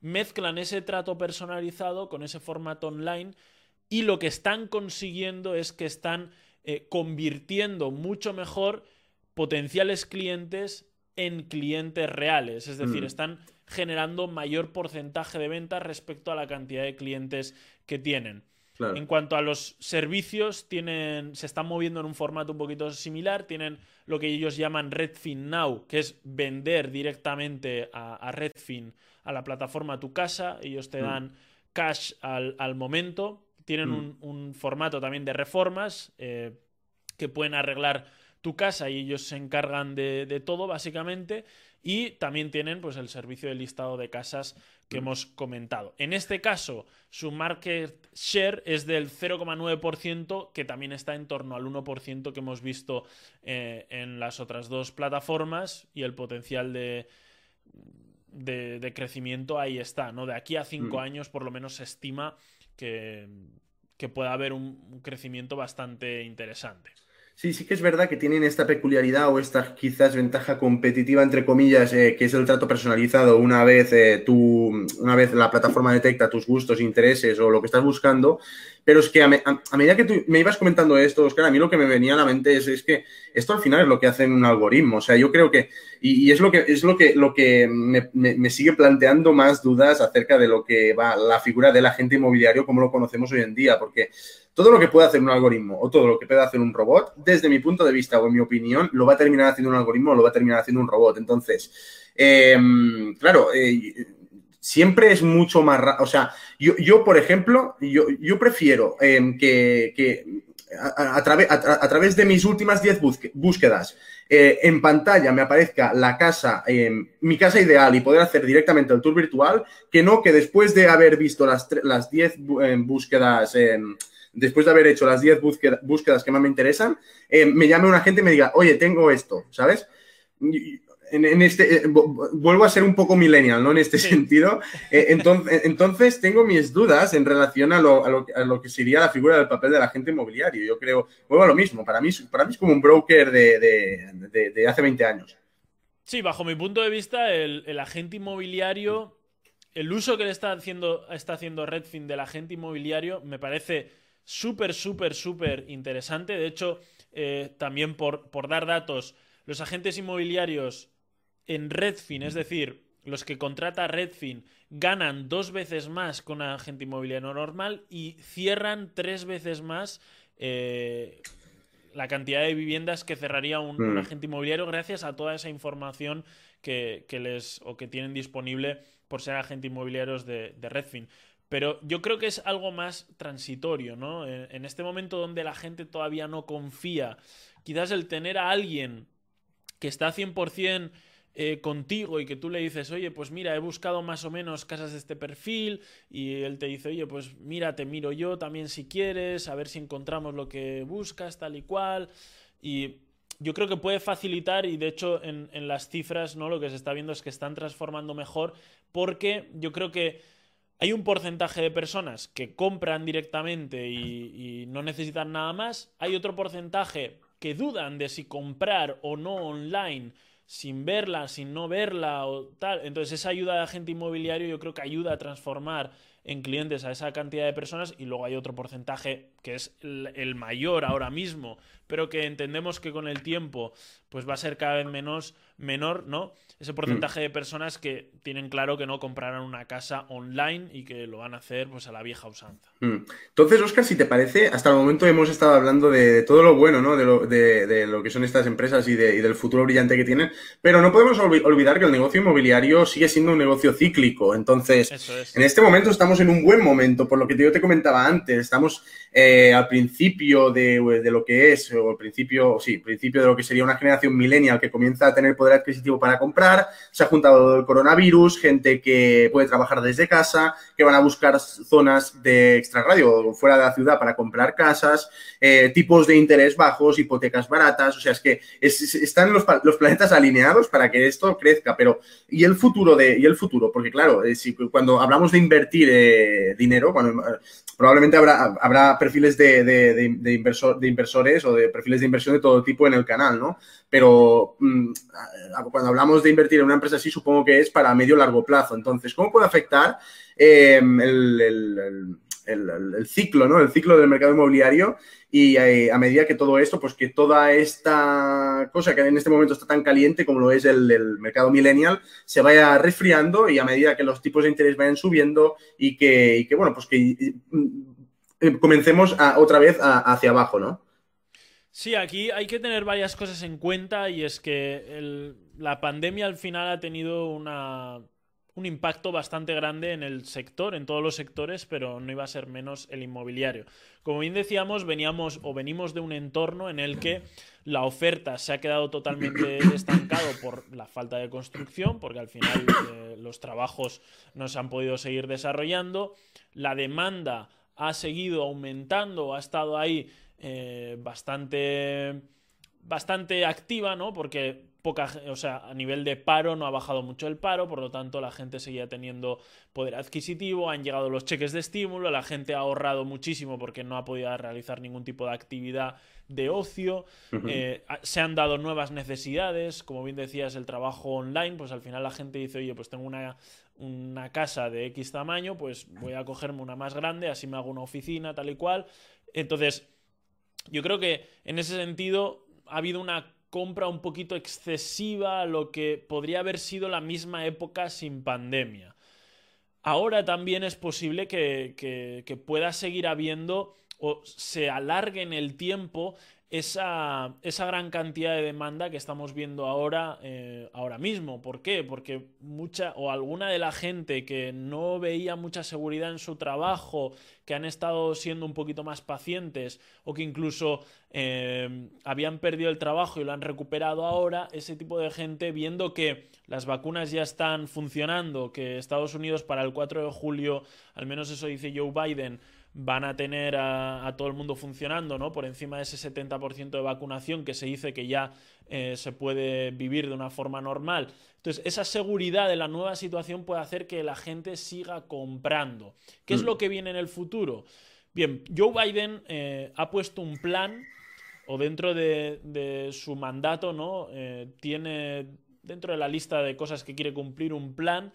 mezclan ese trato personalizado con ese formato online y lo que están consiguiendo es que están eh, convirtiendo mucho mejor potenciales clientes en clientes reales. Es decir, mm. están generando mayor porcentaje de ventas respecto a la cantidad de clientes que tienen. En cuanto a los servicios, tienen, se están moviendo en un formato un poquito similar. Tienen lo que ellos llaman Redfin Now, que es vender directamente a, Redfin, a la plataforma tu casa. Ellos te mm. dan cash al momento tienen mm. un, formato también de reformas eh, que pueden arreglar tu casa y ellos se encargan de, todo, básicamente. Y también tienen pues, el servicio de listado de casas que mm. hemos comentado. En este caso, su market share es del 0,9%, que también está en torno al 1% que hemos visto eh, en las otras dos plataformas y el potencial de, de, crecimiento ahí está. ¿no? De aquí a cinco mm. años, por lo menos, se estima que, que pueda haber un, crecimiento bastante interesante. Sí, sí que es verdad que tienen esta peculiaridad o esta quizás ventaja competitiva, entre comillas, eh, que es el trato personalizado. Una vez, eh, una vez la plataforma detecta tus gustos, intereses o lo que estás buscando, pero es que a, medida que tú me ibas comentando esto, Oscar, a mí lo que me venía a la mente es, que esto al final es lo que hace un algoritmo. O sea, yo creo que, y, es lo que es lo que, lo que me, sigue planteando más dudas acerca de lo que va la figura del agente inmobiliario como lo conocemos hoy en día, porque todo lo que puede hacer un algoritmo o todo lo que puede hacer un robot, desde mi punto de vista o en mi opinión, lo va a terminar haciendo un algoritmo o lo va a terminar haciendo un robot. Entonces, em, claro, eh, siempre es mucho más... O sea, yo, por ejemplo, yo, yo prefiero em, que, a, través de mis últimas 10 búsquedas eh, en pantalla me aparezca la casa, em, mi casa ideal y poder hacer directamente el tour virtual, que no que después de haber visto las, las 10 em, búsquedas, después de haber hecho las 10 búsquedas, que más me interesan, me llame una gente y me diga, oye, tengo esto, ¿sabes? en, este, eh, vuelvo a ser un poco millennial, ¿no? En este sentido. *laughs* Eh, entonces, entonces, tengo mis dudas en relación a lo, a, lo, que sería la figura del papel del agente inmobiliario. Yo creo, vuelvo a lo mismo, para mí, para mí es como un broker de, hace 20 años. Sí, bajo mi punto de vista, el, agente inmobiliario, el uso que le está haciendo, está haciendo Redfin del agente inmobiliario me parece súper, súper, súper interesante. De hecho, eh, también por, por dar datos, los agentes inmobiliarios en Redfin, es decir, los que contrata Redfin ganan dos veces más con un agente inmobiliario normal y cierran tres veces más eh, la cantidad de viviendas que cerraría un, mm. agente inmobiliario gracias a toda esa información que, les o que tienen disponible por ser agentes inmobiliarios de, Redfin. Pero yo creo que es algo más transitorio, ¿no? En, este momento donde la gente todavía no confía, quizás el tener a alguien que está 100% eh, contigo y que tú le dices, oye, pues mira, he buscado más o menos casas de este perfil y él te dice, oye, pues mira, te miro yo también si quieres, a ver si encontramos lo que buscas, tal y cual. Y yo creo que puede facilitar y de hecho en, las cifras no lo que se está viendo es que están transformando mejor porque yo creo que hay un porcentaje de personas que compran directamente y, y no necesitan nada más, hay otro porcentaje que dudan de si comprar o no online sin verla, sin no verla o tal. Entonces esa ayuda de agente inmobiliario yo creo que ayuda a transformar en clientes a esa cantidad de personas y luego hay otro porcentaje que es el mayor ahora mismo, pero que entendemos que con el tiempo pues va a ser cada vez menos menor, ¿no? Ese porcentaje de personas que tienen claro que no comprarán una casa online y que lo van a hacer pues a la vieja usanza. Mm. Entonces, Oscar, si te parece, hasta el momento hemos estado hablando de todo lo bueno, ¿no? De lo, de, lo que son estas empresas y, del futuro brillante que tienen, pero no podemos olvidar que el negocio inmobiliario sigue siendo un negocio cíclico. Entonces, en este momento estamos en un buen momento, por lo que yo te comentaba antes, estamos eh, al principio de, lo que es, o al principio, sí, principio de lo que sería una generación millennial que comienza a tener poder adquisitivo para comprar, se ha juntado el coronavirus, gente que puede trabajar desde casa, que van a buscar zonas de extrarradio fuera de la ciudad para comprar casas, eh, tipos de interés bajos, hipotecas baratas, o sea, es que están los, planetas alineados para que esto crezca, pero ¿y el futuro de y el futuro? Porque claro, eh, si, cuando hablamos de invertir eh, dinero, probablemente habrá, habrá de, de, inversor, de inversores o de perfiles de inversión de todo tipo en el canal, ¿no? Pero mm, cuando hablamos de invertir en una empresa así, supongo que es para medio largo plazo. Entonces, ¿cómo puede afectar em, el, ciclo, ¿no? El ciclo del mercado inmobiliario y eh, a medida que todo esto, pues que toda esta cosa que en este momento está tan caliente como lo es el, mercado millennial, se vaya resfriando y a medida que los tipos de interés vayan subiendo y que, bueno, pues que mm, comencemos otra vez hacia abajo, ¿no? Sí, aquí hay que tener varias cosas en cuenta y es que la pandemia al final ha tenido una, un impacto bastante grande en el sector, en todos los sectores, pero no iba a ser menos el inmobiliario. Como bien decíamos, veníamos o venimos de un entorno en el que la oferta se ha quedado totalmente *coughs* estancado por la falta de construcción, porque al final eh, los trabajos no se han podido seguir desarrollando, la demanda ha seguido aumentando, ha estado ahí eh, bastante, bastante activa, ¿no? Porque poca, o sea, a nivel de paro no ha bajado mucho el paro, por lo tanto la gente seguía teniendo poder adquisitivo, han llegado los cheques de estímulo, la gente ha ahorrado muchísimo porque no ha podido realizar ningún tipo de actividad de ocio, eh, se han dado nuevas necesidades, como bien decías, el trabajo online, pues al final la gente dice, oye, pues tengo una, una casa de X tamaño, pues voy a cogerme una más grande, así me hago una oficina, tal y cual. Entonces, yo creo que en ese sentido ha habido una compra un poquito excesiva a lo que podría haber sido la misma época sin pandemia. Ahora también es posible que, que pueda seguir habiendo o se alargue en el tiempo esa, esa, gran cantidad de demanda que estamos viendo ahora, eh, ahora mismo. ¿Por qué? Porque mucha o alguna de la gente que no veía mucha seguridad en su trabajo, que han estado siendo un poquito más pacientes o que incluso eh, habían perdido el trabajo y lo han recuperado ahora, ese tipo de gente viendo que las vacunas ya están funcionando, que Estados Unidos para el 4 de julio, al menos eso dice Joe Biden, van a tener a, todo el mundo funcionando, ¿no? Por encima de ese 70% de vacunación que se dice que ya eh, se puede vivir de una forma normal. Entonces, esa seguridad de la nueva situación puede hacer que la gente siga comprando. ¿Qué es mm. lo que viene en el futuro? Bien, Joe Biden eh, ha puesto un plan, o dentro de, su mandato, ¿no? Eh, tiene dentro de la lista de cosas que quiere cumplir un plan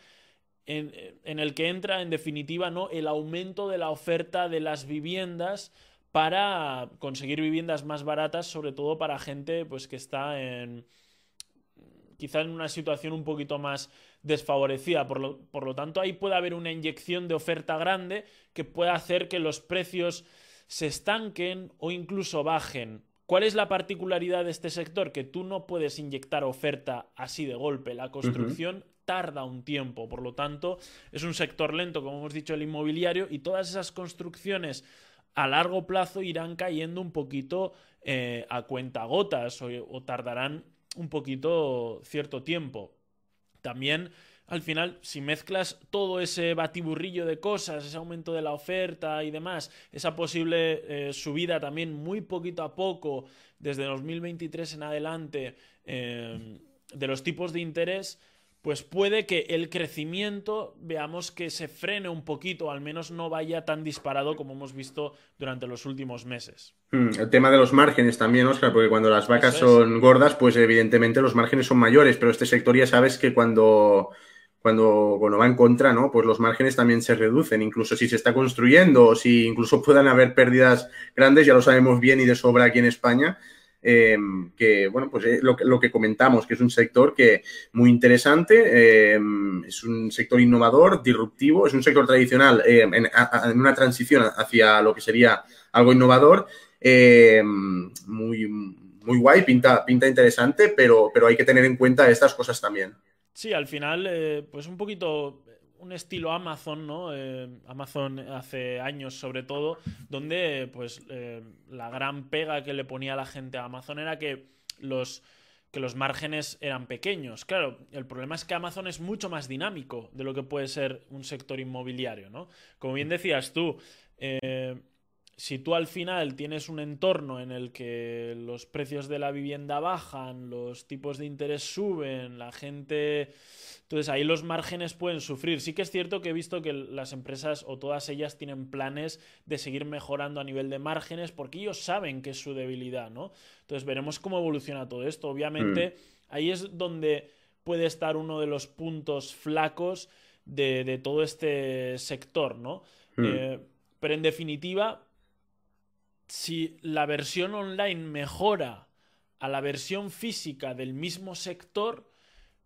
en, el que entra en definitiva ¿no? el aumento de la oferta de las viviendas para conseguir viviendas más baratas, sobre todo para gente pues, que está en quizá en una situación un poquito más desfavorecida. Por lo, por lo tanto, ahí puede haber una inyección de oferta grande que pueda hacer que los precios se estanquen o incluso bajen. ¿Cuál es la particularidad de este sector? Que tú no puedes inyectar oferta así de golpe. La construcción tarda un tiempo. Por lo tanto, es un sector lento, como hemos dicho, el inmobiliario, y todas esas construcciones a largo plazo irán cayendo un poquito eh, a cuentagotas o, o tardarán un poquito cierto tiempo. También al final, si mezclas todo ese batiburrillo de cosas, ese aumento de la oferta y demás, esa posible eh, subida también muy poquito a poco desde 2023 en adelante eh, de los tipos de interés, pues puede que el crecimiento veamos que se frene un poquito, al menos no vaya tan disparado como hemos visto durante los últimos meses. Hmm, el tema de los márgenes también, Oscar, porque cuando las vacas son gordas, pues evidentemente los márgenes son mayores, pero este sector ya sabes que cuando cuando, cuando va en contra, ¿no? Pues los márgenes también se reducen, incluso si se está construyendo o si incluso puedan haber pérdidas grandes, ya lo sabemos bien y de sobra aquí en España, eh, que, bueno, pues eh, lo, lo, que comentamos, que es un sector que muy interesante, eh, es un sector innovador, disruptivo, es un sector tradicional en, en, una transición hacia lo que sería algo innovador, muy, muy guay, pinta, pinta interesante, pero, pero hay que tener en cuenta estas cosas también. Sí, al final, pues un poquito un estilo Amazon, ¿no? Eh, Amazon hace años sobre todo, donde pues eh, la gran pega que le ponía la gente a Amazon era que los, que los márgenes eran pequeños. Claro, el problema es que Amazon es mucho más dinámico de lo que puede ser un sector inmobiliario, ¿no? Como bien decías tú, eh, si tú al final tienes un entorno en el que los precios de la vivienda bajan, los tipos de interés suben, la gente... Entonces ahí los márgenes pueden sufrir. Sí que es cierto que he visto que las empresas o todas ellas tienen planes de seguir mejorando a nivel de márgenes porque ellos saben que es su debilidad, ¿no? Entonces veremos cómo evoluciona todo esto. Obviamente mm. ahí es donde puede estar uno de los puntos flacos de, todo este sector, ¿no? Mm. Eh, pero en definitiva, si la versión online mejora a la versión física del mismo sector,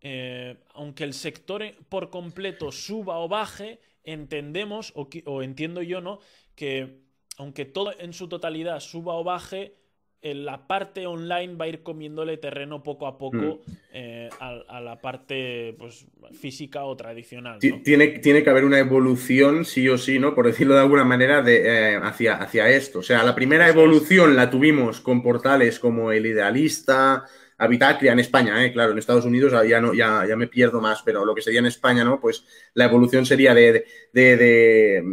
eh, aunque el sector por completo suba o baje, entendemos, o, o, entiendo yo, ¿no? Que aunque todo en su totalidad suba o baje, la parte online va a ir comiéndole terreno poco a poco mm. eh, a, la parte pues, física o tradicional. Tiene, tiene, que haber una evolución, sí o sí, ¿no? Por decirlo de alguna manera, de, eh, hacia, hacia esto. O sea, la primera evolución la tuvimos con portales como El Idealista, Habitaclia en España, ¿eh? claro, en Estados Unidos ya, no, ya, ya me pierdo más, pero lo que sería en España, ¿no? Pues la evolución sería de, de, de,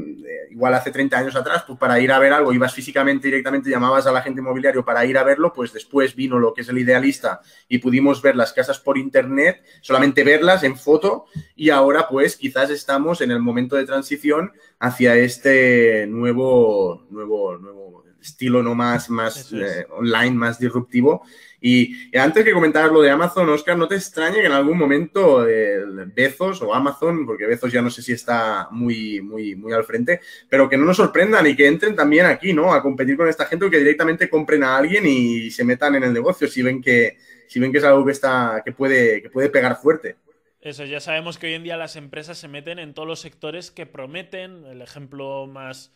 igual hace 30 años atrás, pues para ir a ver algo, ibas físicamente directamente, llamabas a la gente inmobiliario para ir a verlo, pues después vino lo que es el idealista y pudimos ver las casas por internet, solamente verlas en foto y ahora pues quizás estamos en el momento de transición hacia este nuevo, nuevo, nuevo estilo no más, más eh, online, más disruptivo y, antes que comentaras lo de Amazon, Oscar, ¿no te extraña que en algún momento eh, Bezos o Amazon, porque Bezos ya no sé si está muy, muy, muy al frente, pero que no nos sorprendan y que entren también aquí, ¿no? A competir con esta gente o que directamente compren a alguien y se metan en el negocio si ven que, si ven que es algo que, está, que, puede, que puede pegar fuerte. Eso, ya sabemos que hoy en día las empresas se meten en todos los sectores que prometen. El ejemplo más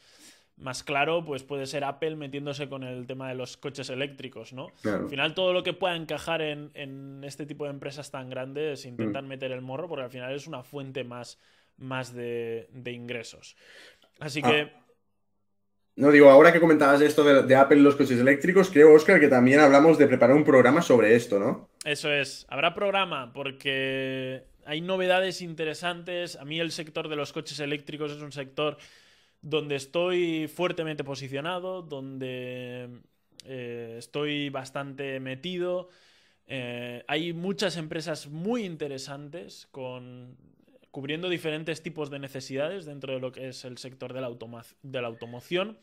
más claro, pues puede ser Apple metiéndose con el tema de los coches eléctricos, ¿no? Al final todo lo que pueda encajar en, este tipo de empresas tan grandes intentan mm. meter el morro porque al final es una fuente más, más de, ingresos. Así que... Ah. No digo, ahora que comentabas esto de, Apple y los coches eléctricos, creo, Oscar, que también hablamos de preparar un programa sobre esto, ¿no? Eso es, habrá programa porque hay novedades interesantes. A mí el sector de los coches eléctricos es un sector donde estoy fuertemente posicionado, donde eh, estoy bastante metido. Eh, hay muchas empresas muy interesantes con, cubriendo diferentes tipos de necesidades dentro de lo que es el sector de la, de la automoción.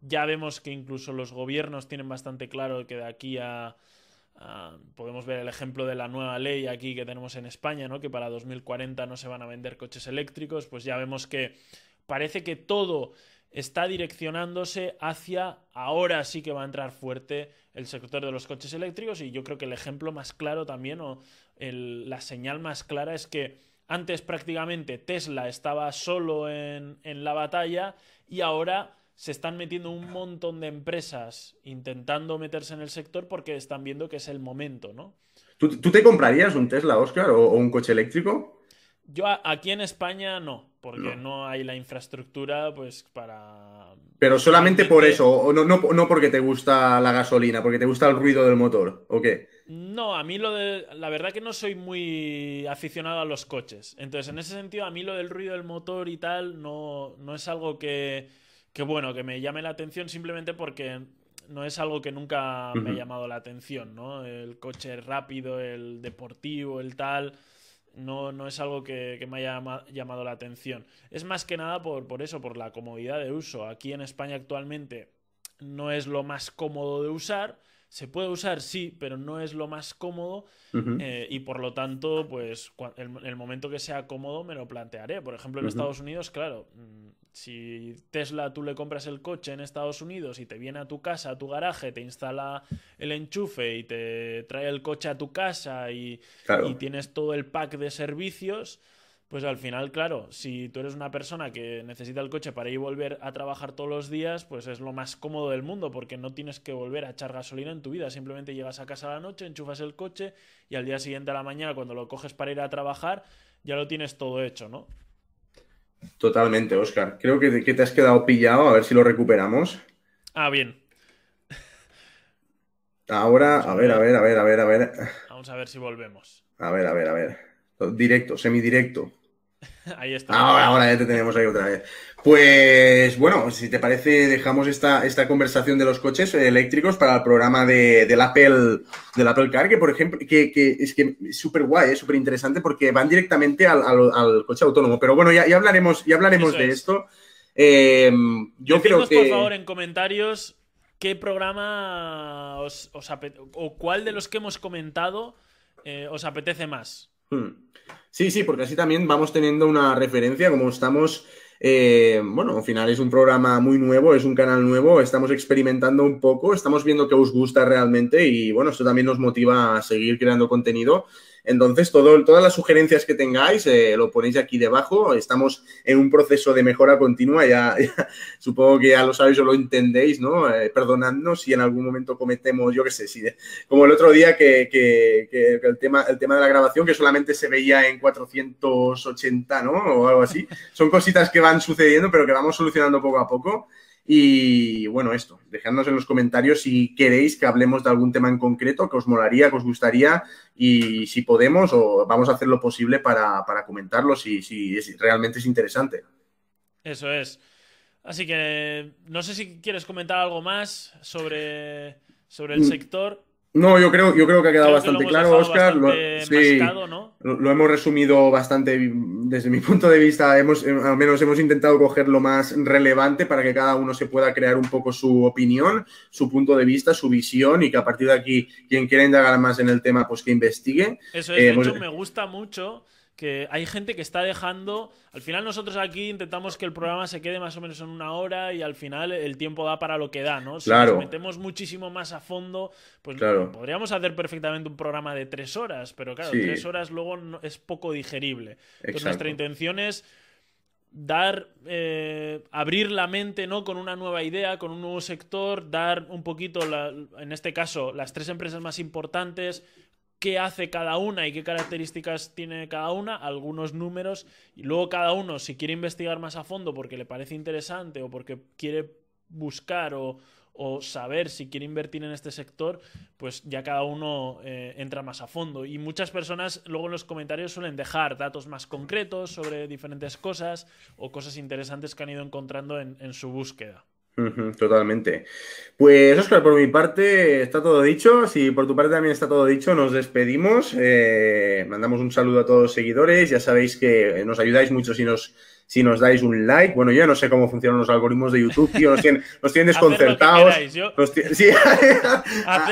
Ya vemos que incluso los gobiernos tienen bastante claro que de aquí a, podemos ver el ejemplo de la nueva ley aquí que tenemos en España, ¿no? que para 2040 no se van a vender coches eléctricos, pues ya vemos que parece que todo está direccionándose hacia ahora sí que va a entrar fuerte el sector de los coches eléctricos y yo creo que el ejemplo más claro también o la señal más clara es que antes prácticamente Tesla estaba solo en, la batalla y ahora se están metiendo un montón de empresas intentando meterse en el sector porque están viendo que es el momento, ¿no? ¿Tú, te comprarías un Tesla, Oscar, o un coche eléctrico? Yo aquí en España no, porque no. hay la infraestructura pues para... Pero solamente por eso, o no, no, porque te gusta la gasolina, porque te gusta el ruido del motor, ¿o qué? No, a mí lo de... La verdad que no soy muy aficionado a los coches. Entonces, en ese sentido, a mí lo del ruido del motor y tal no, no es algo que, que, bueno, que me llame la atención simplemente porque no es algo que nunca me ha llamado la atención, ¿no? El coche rápido, el deportivo, el tal no, no es algo que, me haya llamado la atención. Es más que nada por, por eso, por la comodidad de uso. Aquí en España actualmente no es lo más cómodo de usar. Se puede usar, sí, pero no es lo más cómodo eh, y por lo tanto, pues el, el, momento que sea cómodo me lo plantearé. Por ejemplo, en Estados Unidos, claro, mm, si Tesla tú le compras el coche en Estados Unidos y te viene a tu casa, a tu garaje, te instala el enchufe y te trae el coche a tu casa y, y tienes todo el pack de servicios, pues al final, claro, si tú eres una persona que necesita el coche para ir y volver a trabajar todos los días, pues es lo más cómodo del mundo, porque no tienes que volver a echar gasolina en tu vida. Simplemente llegas a casa a la noche, enchufas el coche y al día siguiente a la mañana, cuando lo coges para ir a trabajar, ya lo tienes todo hecho, ¿no? Totalmente, Oscar. Creo que, te has quedado pillado, a ver si lo recuperamos. Ah, bien. Ahora, a ver, a ver, a ver, a ver, a ver. Vamos a ver si volvemos. A ver, a ver, a ver. Directo, semidirecto. *laughs* Ahí está. Ahora, ya te tenemos ahí otra vez. Pues bueno, si te parece, dejamos esta, esta conversación de los coches eléctricos para el programa de, del, Apple, del Apple Car, que por ejemplo, que, es que es súper guay, es súper interesante porque van directamente al, coche autónomo. Pero bueno, ya, ya hablaremos, ya hablaremos de esto. Em, yo creo que. por favor, en comentarios qué programa os, o cuál de los que hemos comentado eh, os apetece más. Hmm. Sí, sí, porque así también vamos teniendo una referencia, como estamos, eh, bueno, al final es un programa muy nuevo, es un canal nuevo, estamos experimentando un poco, estamos viendo que os gusta realmente y bueno, esto también nos motiva a seguir creando contenido entonces, todo, todas las sugerencias que tengáis eh, lo ponéis aquí debajo. Estamos en un proceso de mejora continua, *laughs* ya, supongo que ya lo sabéis o lo entendéis, ¿no? Eh, perdonadnos si en algún momento cometemos, yo qué sé, si como el otro día que, que, el, tema, el tema de la grabación que solamente se veía en 480, ¿no? O algo así. Son cositas que van sucediendo, pero que vamos solucionando poco a poco. Y bueno, esto, dejadnos en los comentarios si queréis que hablemos de algún tema en concreto que os molaría, que os gustaría y si podemos o vamos a hacer lo posible para, comentarlo si, si realmente es interesante. Eso es. Así que no sé si quieres comentar algo más sobre, sobre el mm. sector. No, yo creo, yo creo que ha quedado bastante claro, Oscar. Lo, sí, lo, hemos resumido bastante desde mi punto de vista. Hemos, eh, al menos hemos intentado coger lo más relevante para que cada uno se pueda crear un poco su opinión, su punto de vista, su visión y que a partir de aquí, quien quiera indagar más en el tema, pues que investigue. Eso es, de eh, hecho, me gusta mucho que hay gente que está dejando. Al final, nosotros aquí intentamos que el programa se quede más o menos en una hora y al final el tiempo da para lo que da, ¿no? Si nos metemos muchísimo más a fondo, pues podríamos hacer perfectamente un programa de tres horas, pero claro, tres horas luego es poco digerible. Entonces, nuestra intención es dar, eh, abrir la mente ¿no? con una nueva idea, con un nuevo sector, dar un poquito, en este caso, las tres empresas más importantes, qué hace cada una y qué características tiene cada una, algunos números, y luego cada uno, si quiere investigar más a fondo porque le parece interesante o porque quiere buscar o, saber si quiere invertir en este sector, pues ya cada uno eh, entra más a fondo. Y muchas personas luego en los comentarios suelen dejar datos más concretos sobre diferentes cosas o cosas interesantes que han ido encontrando en su búsqueda. Totalmente. Pues Oscar, por mi parte está todo dicho. Si por tu parte también está todo dicho, nos despedimos. Eh, mandamos un saludo a todos los seguidores. Ya sabéis que nos ayudáis mucho si nos si nos dais un like. Bueno, yo no sé cómo funcionan los algoritmos de YouTube, tío, nos tienen, nos tienen *laughs* desconcertados. hacer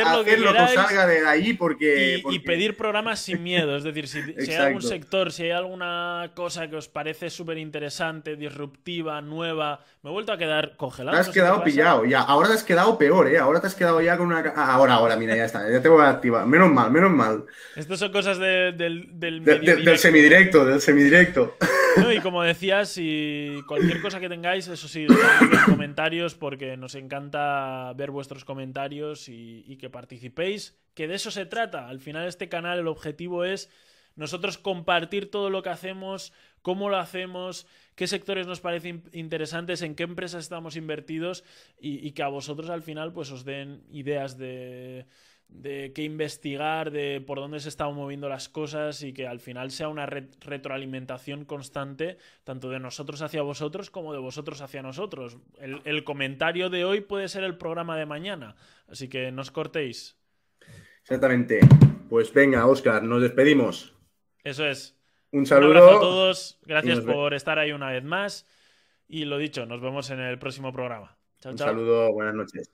lo que, salga de ahí porque y, pedir programas sin miedo. Es decir, si, hay algún sector, si hay alguna cosa que os parece súper interesante, disruptiva, nueva, me he vuelto a quedar congelado. Te has quedado pillado, ya. Ahora te has quedado peor, ¿eh? Ahora te has quedado ya con una. Ah, ahora, ahora, mira, ya está. Ya te voy a activar. Menos mal, menos mal. Estas son cosas del, del, del semidirecto, del semidirecto. y como y cualquier cosa que tengáis, eso sí, en comentarios porque nos encanta ver vuestros comentarios y, que participéis, que de eso se trata. Al final este canal el objetivo es nosotros compartir todo lo que hacemos, cómo lo hacemos, qué sectores nos parecen interesantes, en qué empresas estamos invertidos y, y que a vosotros al final pues os den ideas de de qué investigar, de por dónde se están moviendo las cosas y que al final sea una retroalimentación constante, tanto de nosotros hacia vosotros como de vosotros hacia nosotros. El, comentario de hoy puede ser el programa de mañana, así que no os cortéis. Exactamente. Pues venga, Oscar, nos despedimos. Eso es. Un saludo. a todos, gracias por estar ahí una vez más y lo dicho, nos vemos en el próximo programa. Chao, Un saludo, buenas noches.